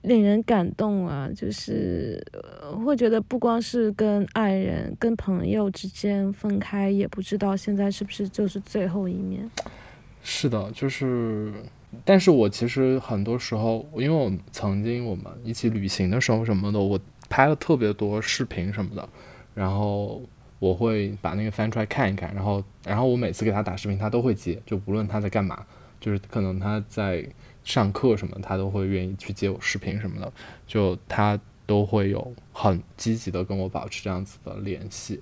令人感动啊！就是会觉得不光是跟爱人、跟朋友之间分开，也不知道现在是不是就是最后一面。是的，就是，但是我其实很多时候，因为我曾经我们一起旅行的时候什么的，我拍了特别多视频什么的，然后我会把那个翻出来看一看，然后，然后我每次给他打视频，他都会接，就无论他在干嘛，就是可能他在上课什么，他都会愿意去接我视频什么的，就他都会有很积极的跟我保持这样子的联系。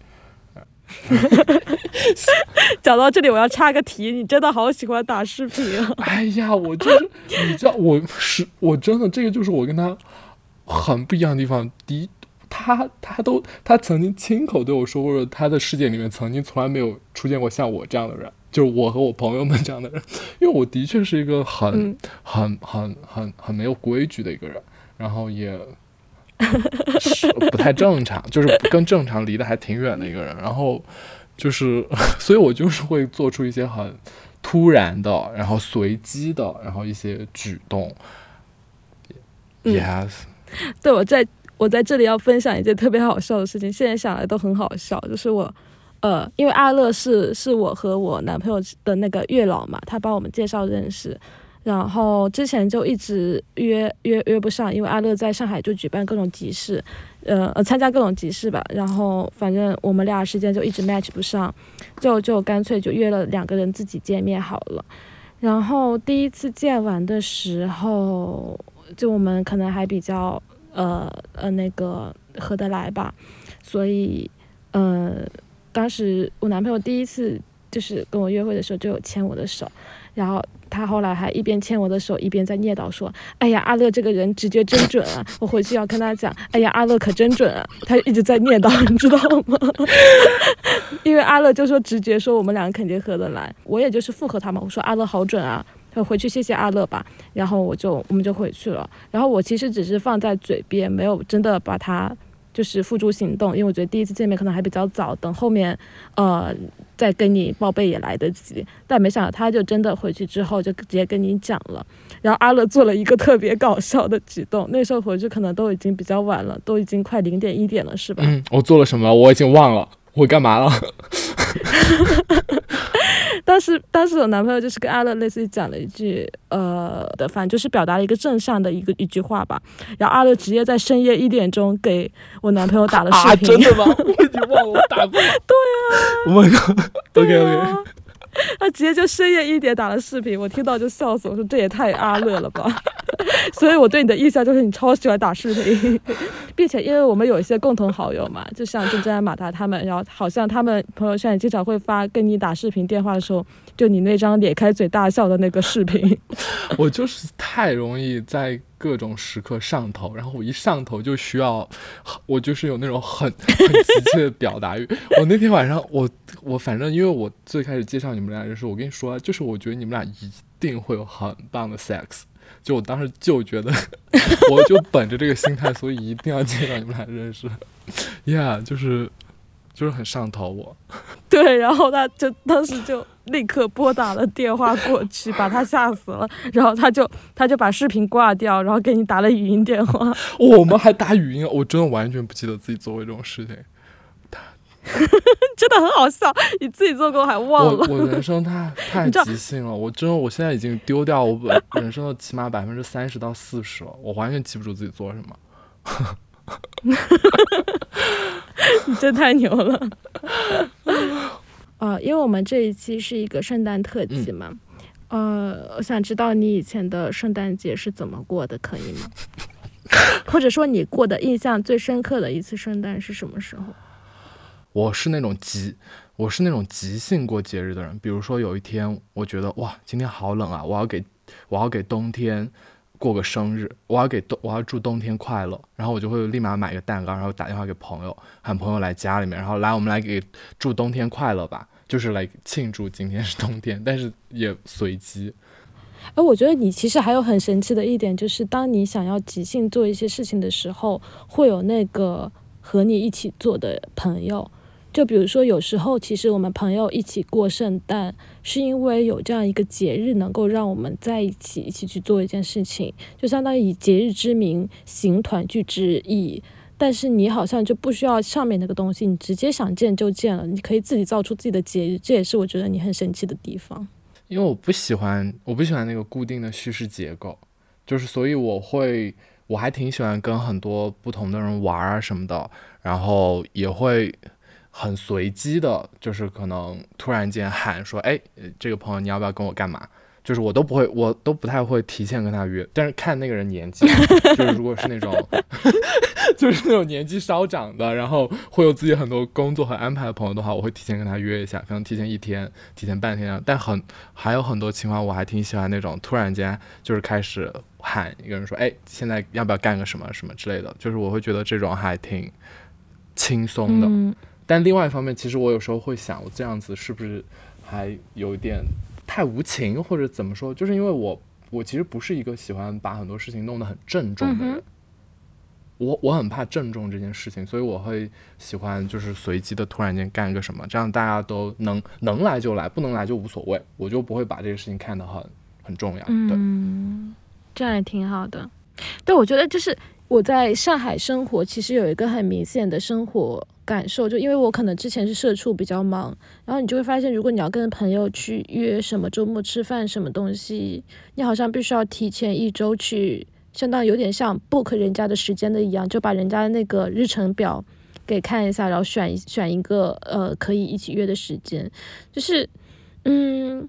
[LAUGHS] 讲到这里，我要插个题，你真的好喜欢打视频啊！[LAUGHS] 哎呀，我就是，你知道，我是我真的，这个就是我跟他很不一样的地方。第一，他他都他曾经亲口对我说过，他的世界里面曾经从来没有出现过像我这样的人，就是我和我朋友们这样的人。[LAUGHS] 因为我的确是一个很、嗯很很很很没有规矩的一个人，然后也是 [LAUGHS] 不太正常，就是跟正常离得还挺远的一个人。然后就是，[LAUGHS] 所以我就是会做出一些很突然的，然后随机的，然后一些举动。嗯 Yes，对，我在我在这里要分享一件特别好笑的事情，现在想来都很好笑，就是我。呃，因为阿乐是是我和我男朋友的那个月老嘛，他帮我们介绍认识，然后之前就一直约约约不上，因为阿乐在上海就举办各种集市，呃呃参加各种集市吧，然后反正我们俩时间就一直 match 不上，就就干脆就约了两个人自己见面好了。然后第一次见完的时候，就我们可能还比较呃呃那个合得来吧，所以呃当时我男朋友第一次就是跟我约会的时候就有牵我的手，然后他后来还一边牵我的手一边在念叨说：“哎呀，阿乐这个人直觉真准啊！我回去要跟他讲，哎呀，阿乐可真准啊！”他一直在念叨，你知道吗？[LAUGHS] 因为阿乐就说直觉说我们两个肯定合得来，我也就是附和他嘛，我说阿乐好准啊。回去谢谢阿乐吧，然后我就我们就回去了。然后我其实只是放在嘴边，没有真的把它就是付诸行动，因为我觉得第一次见面可能还比较早，等后面呃再跟你报备也来得及。但没想到他就真的回去之后就直接跟你讲了。然后阿乐做了一个特别搞笑的举动，那时候回去可能都已经比较晚了，都已经快零点一点了，是吧？嗯，我做了什么？我已经忘了，我干嘛了？[LAUGHS] 当时当时我男朋友就是跟阿乐类似于讲了一句呃的，反正就是表达了一个正向的一个一句话吧。然后阿乐直接在深夜一点钟给我男朋友打了视啊，频，真的吗？我已经忘了，我打过。[LAUGHS] 对啊。Oh my god！OK 对 OK，啊 [LAUGHS] 他直接就深夜一点打了视频，我听到就笑死，我说这也太阿乐了吧。[LAUGHS] 所以我对你的印象就是你超喜欢打视频，[LAUGHS] 并且因为我们有一些共同好友嘛，就像郑珍、马达他们，然后好像他们朋友圈也经常会发跟你打视频电话的时候，就你那张咧开嘴大笑的那个视频。[LAUGHS] 我就是太容易在各种时刻上头，然后我一上头就需要，我就是有那种很 [LAUGHS] 很急切的表达欲。我那天晚上，我我反正因为我最开始介绍你们俩认识，我跟你说啊，就是我觉得你们俩一定会有很棒的 sex。就我当时就觉得，[LAUGHS] 我就本着这个心态，所以一定要介绍你们俩认识。Yeah，就是就是很上头我。对，然后他就当时就 [LAUGHS] 立刻拨打了电话过去，把他吓死了。然后他就他就把视频挂掉，然后给你打了语音电话。[LAUGHS] 我们还打语音，我真的完全不记得自己做过这种事情。[LAUGHS] 真的很好笑，你自己做过还忘了。我我人生太太即兴了，我真的我现在已经丢掉我本人生的起码百分之三十到四十了，我完全记不住自己做什么。你真太牛了。呃，因为我们这一期是一个圣诞特辑嘛，呃，我想知道你以前的圣诞节是怎么过的，可以吗？[LAUGHS] 或者说你过的印象最深刻的一次圣诞是什么时候？我是那种急我是那种即兴过节日的人，比如说有一天我觉得哇今天好冷啊，我要给我要给冬天过个生日，我要给冬我要祝冬天快乐，然后我就会立马买个蛋糕，然后打电话给朋友，喊朋友来家里面，然后来我们来给祝冬天快乐吧，[LAUGHS] 就是来庆祝今天是冬天，但是也随机。哎我觉得你其实还有很神奇的一点，就是当你想要即兴做一些事情的时候，会有那个和你一起做的朋友。就比如说，有时候其实我们朋友一起过圣诞，是因为有这样一个节日能够让我们在一起一起去做一件事情，就相当于以节日之名行团聚之意。但是你好像就不需要上面那个东西，你直接想见就见了，你可以自己造出自己的节日，这也是我觉得你很神奇的地方。因为我不喜欢，我不喜欢那个固定的叙事结构，就是所以我会，我还挺喜欢跟很多不同的人玩啊什么的，然后也会。很随机的，就是可能突然间喊说：“哎，这个朋友你要不要跟我干嘛？”就是我都不会，我都不太会提前跟他约。但是看那个人年纪，就是如果是那种，[LAUGHS] 就是那种年纪稍长的，然后会有自己很多工作和安排的朋友的话，我会提前跟他约一下，可能提前一天、提前半天。但很还有很多情况，我还挺喜欢那种突然间就是开始喊一个人说：“哎，现在要不要干个什么什么之类的？”就是我会觉得这种还挺轻松的。但另外一方面，其实我有时候会想，我这样子是不是还有一点太无情，或者怎么说？就是因为我，我其实不是一个喜欢把很多事情弄得很郑重的人。我我很怕郑重这件事情，所以我会喜欢就是随机的突然间干个什么，这样大家都能能来就来，不能来就无所谓，我就不会把这个事情看得很很重要。嗯，这样也挺好的。对，我觉得就是我在上海生活，其实有一个很明显的生活。感受就因为我可能之前是社畜比较忙，然后你就会发现，如果你要跟朋友去约什么周末吃饭什么东西，你好像必须要提前一周去，相当于有点像 book 人家的时间的一样，就把人家的那个日程表给看一下，然后选选一个呃可以一起约的时间，就是嗯。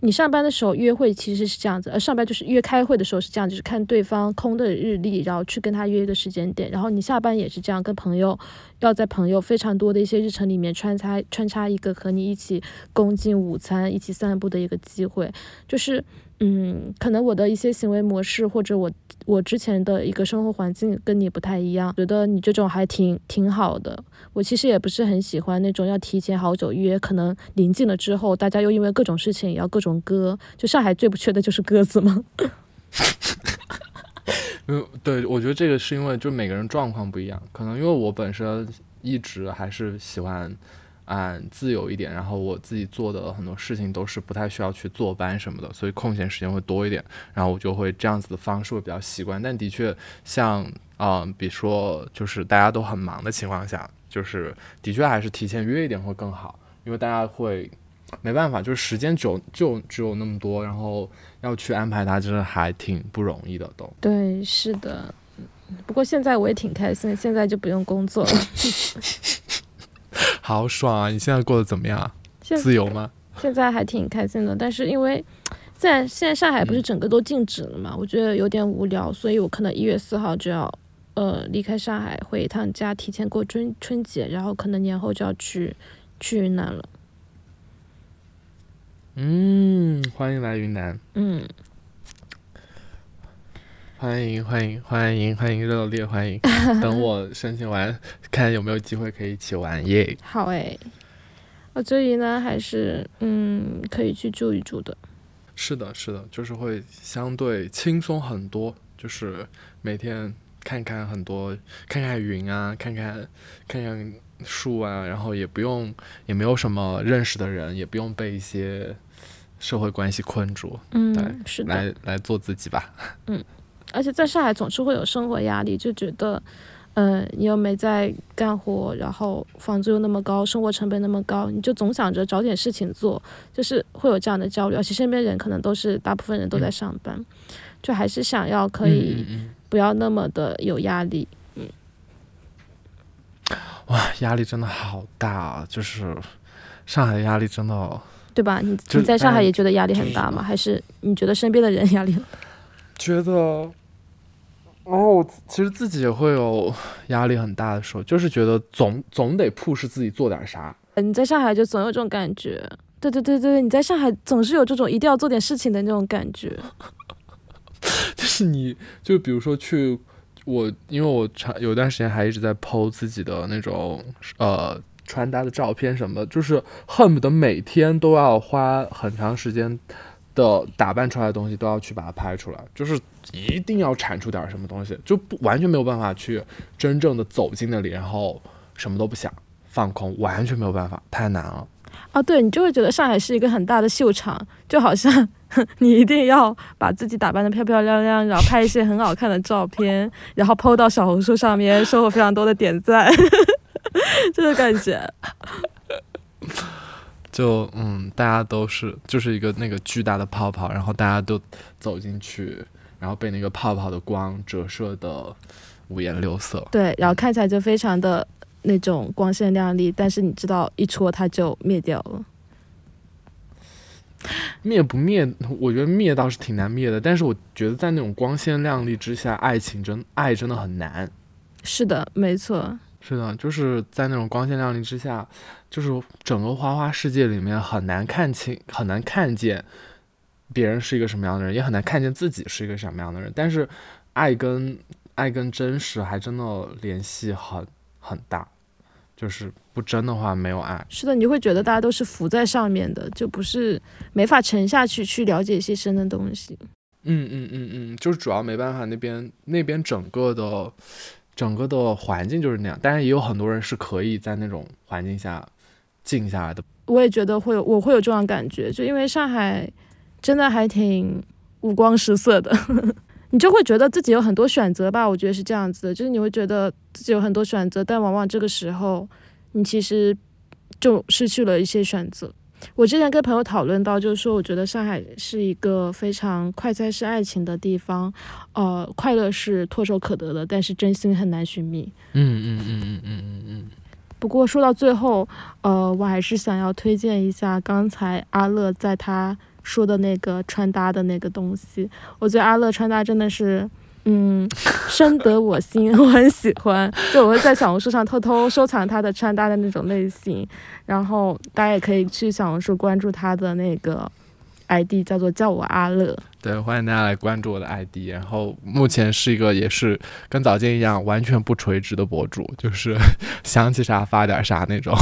你上班的时候约会其实是这样子，呃上班就是约开会的时候是这样，就是看对方空的日历，然后去跟他约一个时间点。然后你下班也是这样，跟朋友要在朋友非常多的一些日程里面穿插穿插一个和你一起共进午餐、一起散步的一个机会，就是。嗯，可能我的一些行为模式，或者我我之前的一个生活环境跟你不太一样，觉得你这种还挺挺好的。我其实也不是很喜欢那种要提前好久约，可能临近了之后，大家又因为各种事情也要各种割。就上海最不缺的就是鸽子吗？[LAUGHS] 嗯，对，我觉得这个是因为就每个人状况不一样，可能因为我本身一直还是喜欢。嗯，自由一点，然后我自己做的很多事情都是不太需要去坐班什么的，所以空闲时间会多一点，然后我就会这样子的方式会比较习惯。但的确，像嗯，比如说就是大家都很忙的情况下，就是的确还是提前约一点会更好，因为大家会没办法，就是时间久就只有那么多，然后要去安排它，真的还挺不容易的都。对，是的。不过现在我也挺开心，现在就不用工作了。[LAUGHS] [LAUGHS] 好爽啊！你现在过得怎么样？自由吗？现在还挺开心的，但是因为现 [TSK] 在现在上海不是整个都禁止了嘛，我觉得有点无聊，所以我可能一月四号就要呃离开上海，回一趟家，提前过春春节，然后可能年后就要去去云南了。嗯，欢迎来云南。嗯。欢迎欢迎欢迎欢迎热烈欢迎！[LAUGHS] 等我申请完，看有没有机会可以一起玩耶。好诶，我这里呢还是嗯可以去住一住的。是的，是的，就是会相对轻松很多，就是每天看看很多，看看云啊，看看看看树啊，然后也不用也没有什么认识的人，也不用被一些社会关系困住。嗯，是的，来来做自己吧。嗯。而且在上海总是会有生活压力，就觉得，嗯，你又没在干活，然后房租又那么高，生活成本那么高，你就总想着找点事情做，就是会有这样的焦虑。而且身边人可能都是大部分人都在上班，就还是想要可以不要那么的有压力。嗯，哇，压力真的好大啊！就是上海的压力真的，对吧？你你在上海也觉得压力很大吗？还是你觉得身边的人压力很大？觉得。然后其实自己也会有压力很大的时候，就是觉得总总得 push 自己做点啥。你在上海就总有这种感觉，对对对对，你在上海总是有这种一定要做点事情的那种感觉。[LAUGHS] 就是你就比如说去我，因为我长有段时间还一直在 PO 自己的那种呃穿搭的照片什么的，就是恨不得每天都要花很长时间的打扮出来的东西都要去把它拍出来，就是一定要产出点什么东西，就不完全没有办法去真正的走进那里，然后什么都不想放空，完全没有办法，太难了。啊，对你就会觉得上海是一个很大的秀场，就好像你一定要把自己打扮的漂漂亮亮，然后拍一些很好看的照片，然后 PO 到小红书上面，收获非常多的点赞，[LAUGHS] 这个感觉。就嗯，大家都是就是一个那个巨大的泡泡，然后大家都走进去，然后被那个泡泡的光折射的五颜六色。对，然后看起来就非常的。那种光鲜亮丽，但是你知道一戳它就灭掉了。灭不灭？我觉得灭倒是挺难灭的，但是我觉得在那种光鲜亮丽之下，爱情真爱真的很难。是的，没错。是的，就是在那种光鲜亮丽之下，就是整个花花世界里面很难看清，很难看见别人是一个什么样的人，也很难看见自己是一个什么样的人。但是爱跟爱跟真实还真的联系很。很大，就是不真的话没有爱。是的，你会觉得大家都是浮在上面的，就不是没法沉下去去了解一些深的东西。嗯嗯嗯嗯，就是主要没办法，那边那边整个的整个的环境就是那样。但是也有很多人是可以在那种环境下静下来的。我也觉得会有，我会有这种感觉，就因为上海真的还挺五光十色的。[LAUGHS] 你就会觉得自己有很多选择吧，我觉得是这样子的，就是你会觉得自己有很多选择，但往往这个时候，你其实就失去了一些选择。我之前跟朋友讨论到，就是说，我觉得上海是一个非常快餐式爱情的地方，呃，快乐是唾手可得的，但是真心很难寻觅。嗯嗯嗯嗯嗯嗯嗯。不过说到最后，呃，我还是想要推荐一下刚才阿乐在他。说的那个穿搭的那个东西，我觉得阿乐穿搭真的是，嗯，深得我心，我很喜欢。就我会在小红书上偷偷收藏他的穿搭的那种类型，然后大家也可以去小红书关注他的那个 ID，叫做叫我阿乐。对，欢迎大家来关注我的 ID。然后目前是一个也是跟早间一样完全不垂直的博主，就是 [LAUGHS] 想起啥发点啥那种。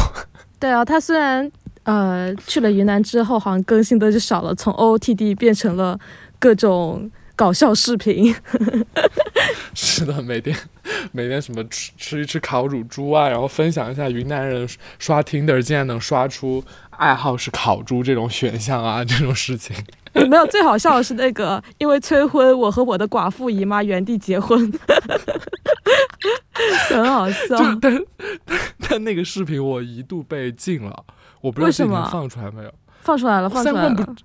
对啊，他虽然。呃，去了云南之后，好像更新的就少了，从 OOTD 变成了各种搞笑视频。[LAUGHS] 是的，每天 [LAUGHS] 每天什么吃吃一吃烤乳猪啊，然后分享一下云南人刷 Tinder 竟然能刷出爱好是烤猪这种选项啊，[LAUGHS] 这种事情。没有，最好笑的是那个因为催婚，我和我的寡妇姨妈原地结婚，很好笑。但但那个视频我一度被禁了。我不知道这能放出来没有？放出来了，放出来了。三观不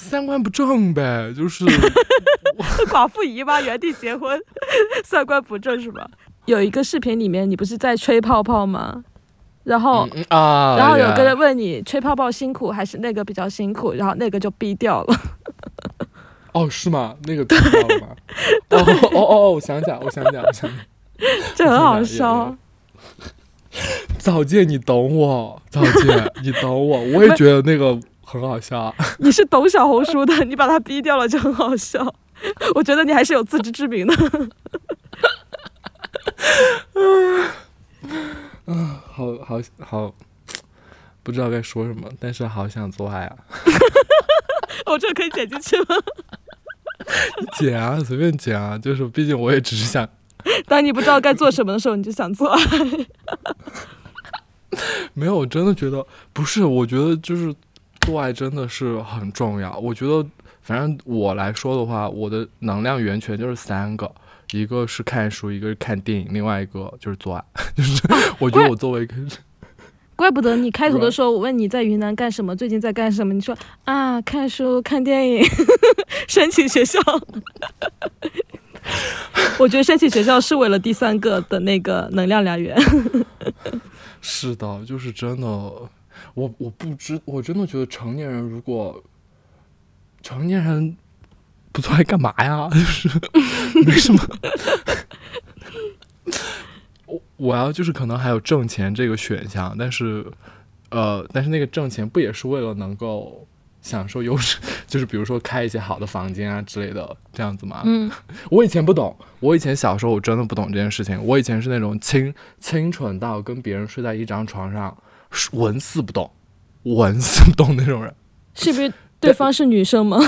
三观不正呗，就是 [LAUGHS] 寡妇姨妈原地结婚，三观不正是吧？有一个视频里面，你不是在吹泡泡吗？然后啊，然后有个人问你吹泡泡辛苦还是那个比较辛苦，然后那个就逼掉了。哦，是吗？那个逼掉了吗？哦哦哦，我想起来，我想起来，我想想，[LAUGHS] 这很好笑。早见，你懂我。早见，你懂我。我也觉得那个很好笑。[LAUGHS] 你是懂小红书的，你把它逼掉了就很好笑。[LAUGHS] 我觉得你还是有自知之明的。[LAUGHS] 嗯，好好好，不知道该说什么，但是好想做爱啊。我这可以剪进去吗？剪啊，随便剪啊。就是，毕竟我也只是想。当你不知道该做什么的时候，你就想做爱。没有，我真的觉得不是。我觉得就是做爱真的是很重要。我觉得，反正我来说的话，我的能量源泉就是三个：一个是看书，一个是看电影，另外一个就是做爱。[LAUGHS] 就是我觉得我作为一个，怪不得你开头的时候，我问你在云南干什么，最近在干什么，你说啊，看书、看电影、[LAUGHS] 申请学校。[LAUGHS] 我觉得申请学校是为了第三个的那个能量来源。是的，就是真的，我我不知，我真的觉得成年人如果成年人不做爱干嘛呀？[LAUGHS] 就是没什么。我我要就是可能还有挣钱这个选项，但是呃，但是那个挣钱不也是为了能够享受优势，[LAUGHS] 就是比如说开一些好的房间啊之类的这样子吗？嗯，[LAUGHS] 我以前不懂，我以前小时候我真的不懂这件事情。我以前是那种清清纯到跟别人睡在一张床上，纹丝不动，纹丝不动那种人。是不是对方是女生吗？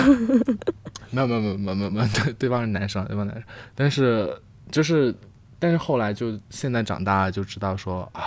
没有没有没有没有没有，对对方是男生，对方男生。但是就是，但是后来就现在长大了就知道说啊，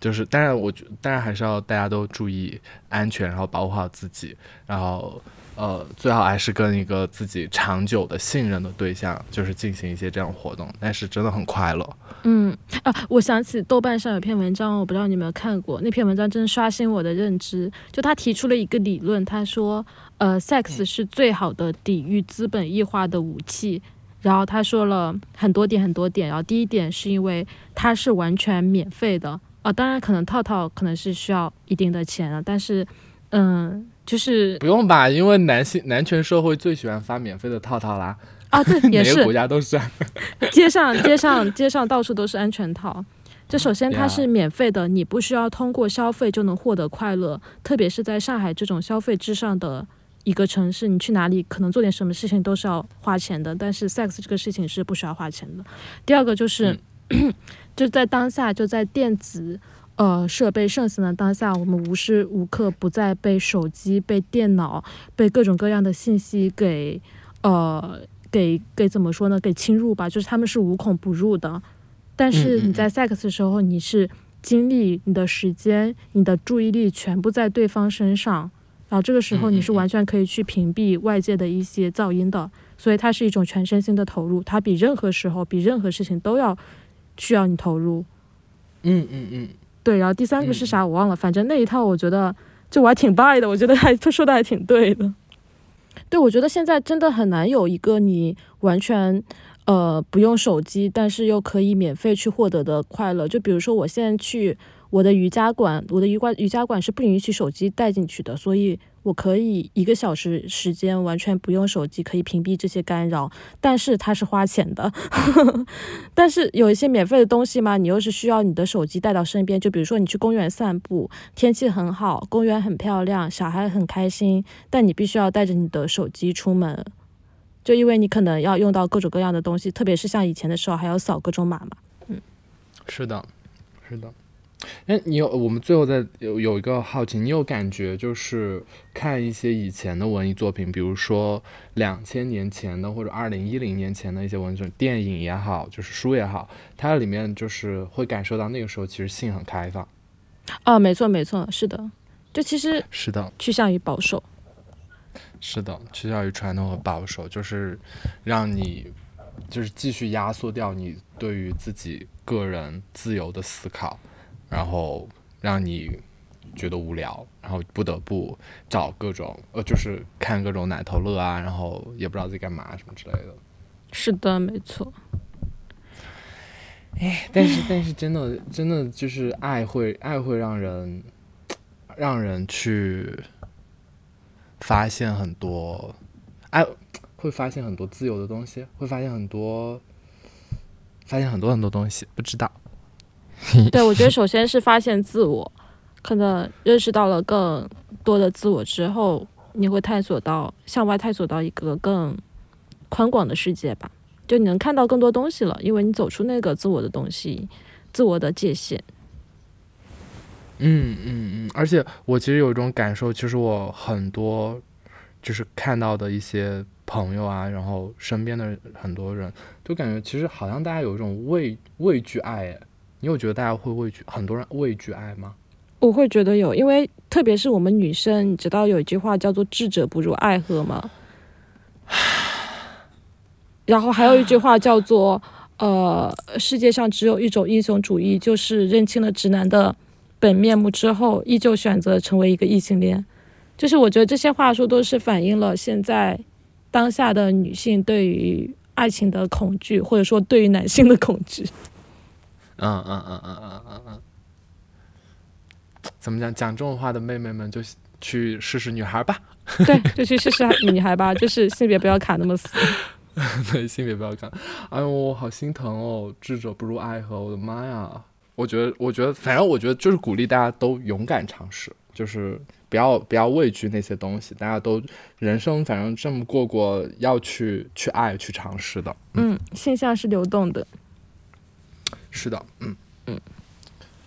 就是当然我觉当然还是要大家都注意安全，然后保护好自己，然后呃最好还是跟一个自己长久的信任的对象，就是进行一些这样活动，但是真的很快乐。嗯啊，我想起豆瓣上有篇文章，我不知道你有没有看过，那篇文章真的刷新我的认知。就他提出了一个理论，他说，呃，sex 是最好的抵御资本异化的武器。然后他说了很多点很多点，然后第一点是因为它是完全免费的啊、当然可能套套可能是需要一定的钱的，但是，嗯，就是不用吧，因为男性男权社会最喜欢发免费的套套啦，啊，对，[LAUGHS] 也是国家都是。[LAUGHS] 街上街上街上到处都是安全套。就首先它是免费的，你不需要通过消费就能获得快乐，特别是在上海这种消费至上的一个城市，你去哪里可能做点什么事情都是要花钱的，但是 sex 这个事情是不需要花钱的。第二个就是，[CLEARS THROAT] 就在当下，就在电子。呃，设备盛行的当下，我们无时无刻不在被手机、被电脑、被各种各样的信息给呃给给怎么说呢？给侵入吧，就是他们是无孔不入的。但是你在 sex 的时候，你是精力、你的时间、你的注意力全部在对方身上，然后这个时候你是完全可以去屏蔽外界的一些噪音的，所以它是一种全身心的投入，它比任何时候、比任何事情都要需要你投入。嗯嗯嗯，对，然后第三个是嗯啥我忘了，反正那一套我觉得就我还挺 buy 的，我觉得还他说的还挺对的。对，我觉得现在真的很难有一个你完全呃不用手机，但是又可以免费去获得的快乐。就比如说我现在去我的瑜伽馆，我的瑜伽瑜伽馆是不允许手机带进去的，所以我可以一个小时时间完全不用手机，可以屏蔽这些干扰。但是它是花钱的，[LAUGHS] 但是有一些免费的东西嘛，你又是需要你的手机带到身边。就比如说你去公园散步，天气很好，公园很漂亮，小孩很开心，但你必须要带着你的手机出门。就因为你可能要用到各种各样的东西，特别是像以前的时候还要扫各种码嘛。嗯是的，是的。哎，你有我们最后再有有一个好奇，你有感觉就是看一些以前的文艺作品，比如说两千年前的或者二零一零年前的一些文学电影也好，就是书也好，它里面就是会感受到那个时候其实性很开放。啊，没错没错，是的，就其实是的，趋向于保守。是的，趋向于传统和保守，就是让你就是继续压缩掉你对于自己个人自由的思考，然后让你觉得无聊，然后不得不找各种呃，就是看各种奶头乐啊，然后也不知道自己干嘛什么之类的。是的，没错。哎但是但是真的真的就是爱会爱会让人让人去发现很多哎会发现很多自由的东西，会发现很多发现很多很多东西，不知道。[LAUGHS] 对，我觉得首先是发现自我，可能认识到了更多的自我之后，你会探索到向外探索到一个更宽广的世界吧。就你能看到更多东西了，因为你走出那个自我的东西，自我的界限。嗯嗯嗯，而且我其实有一种感受，其实我很多就是看到的一些朋友啊，然后身边的很多人，都感觉其实好像大家有一种畏畏惧爱，你有觉得大家会畏惧很多人畏惧爱吗？我会觉得有，因为特别是我们女生，你知道有一句话叫做“智者不入爱河”吗？然后还有一句话叫做“呃，世界上只有一种英雄主义，就是认清了直男的本面目之后，依旧选择成为一个异性恋。”就是我觉得这些话术都是反映了现在当下的女性对于爱情的恐惧，或者说对于男性的恐惧。[LAUGHS] 嗯嗯嗯嗯嗯嗯嗯，怎么讲？讲这种话的妹妹们就去试试女孩吧，对，[LAUGHS] 就去试试女孩吧，就是性别不要卡那么死。[LAUGHS] 对，性别不要卡。哎呦，我好心疼哦，智者不入爱河，我的妈呀！我觉得，我觉得，反正我觉得就是鼓励大家都勇敢尝试，就是不要不要畏惧那些东西，大家都人生反正这么过过，要去去爱去尝试的。嗯，现象是流动的。是的，嗯嗯，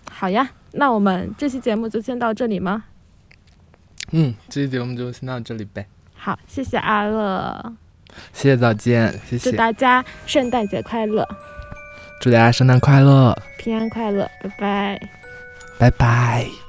好呀，那我们这期节目就先到这里吗？嗯，这期节目就先到这里呗。好，谢谢阿乐，谢谢早见，谢谢，祝大家圣诞节快乐，祝大家圣诞快乐，平安快乐，拜拜，拜拜。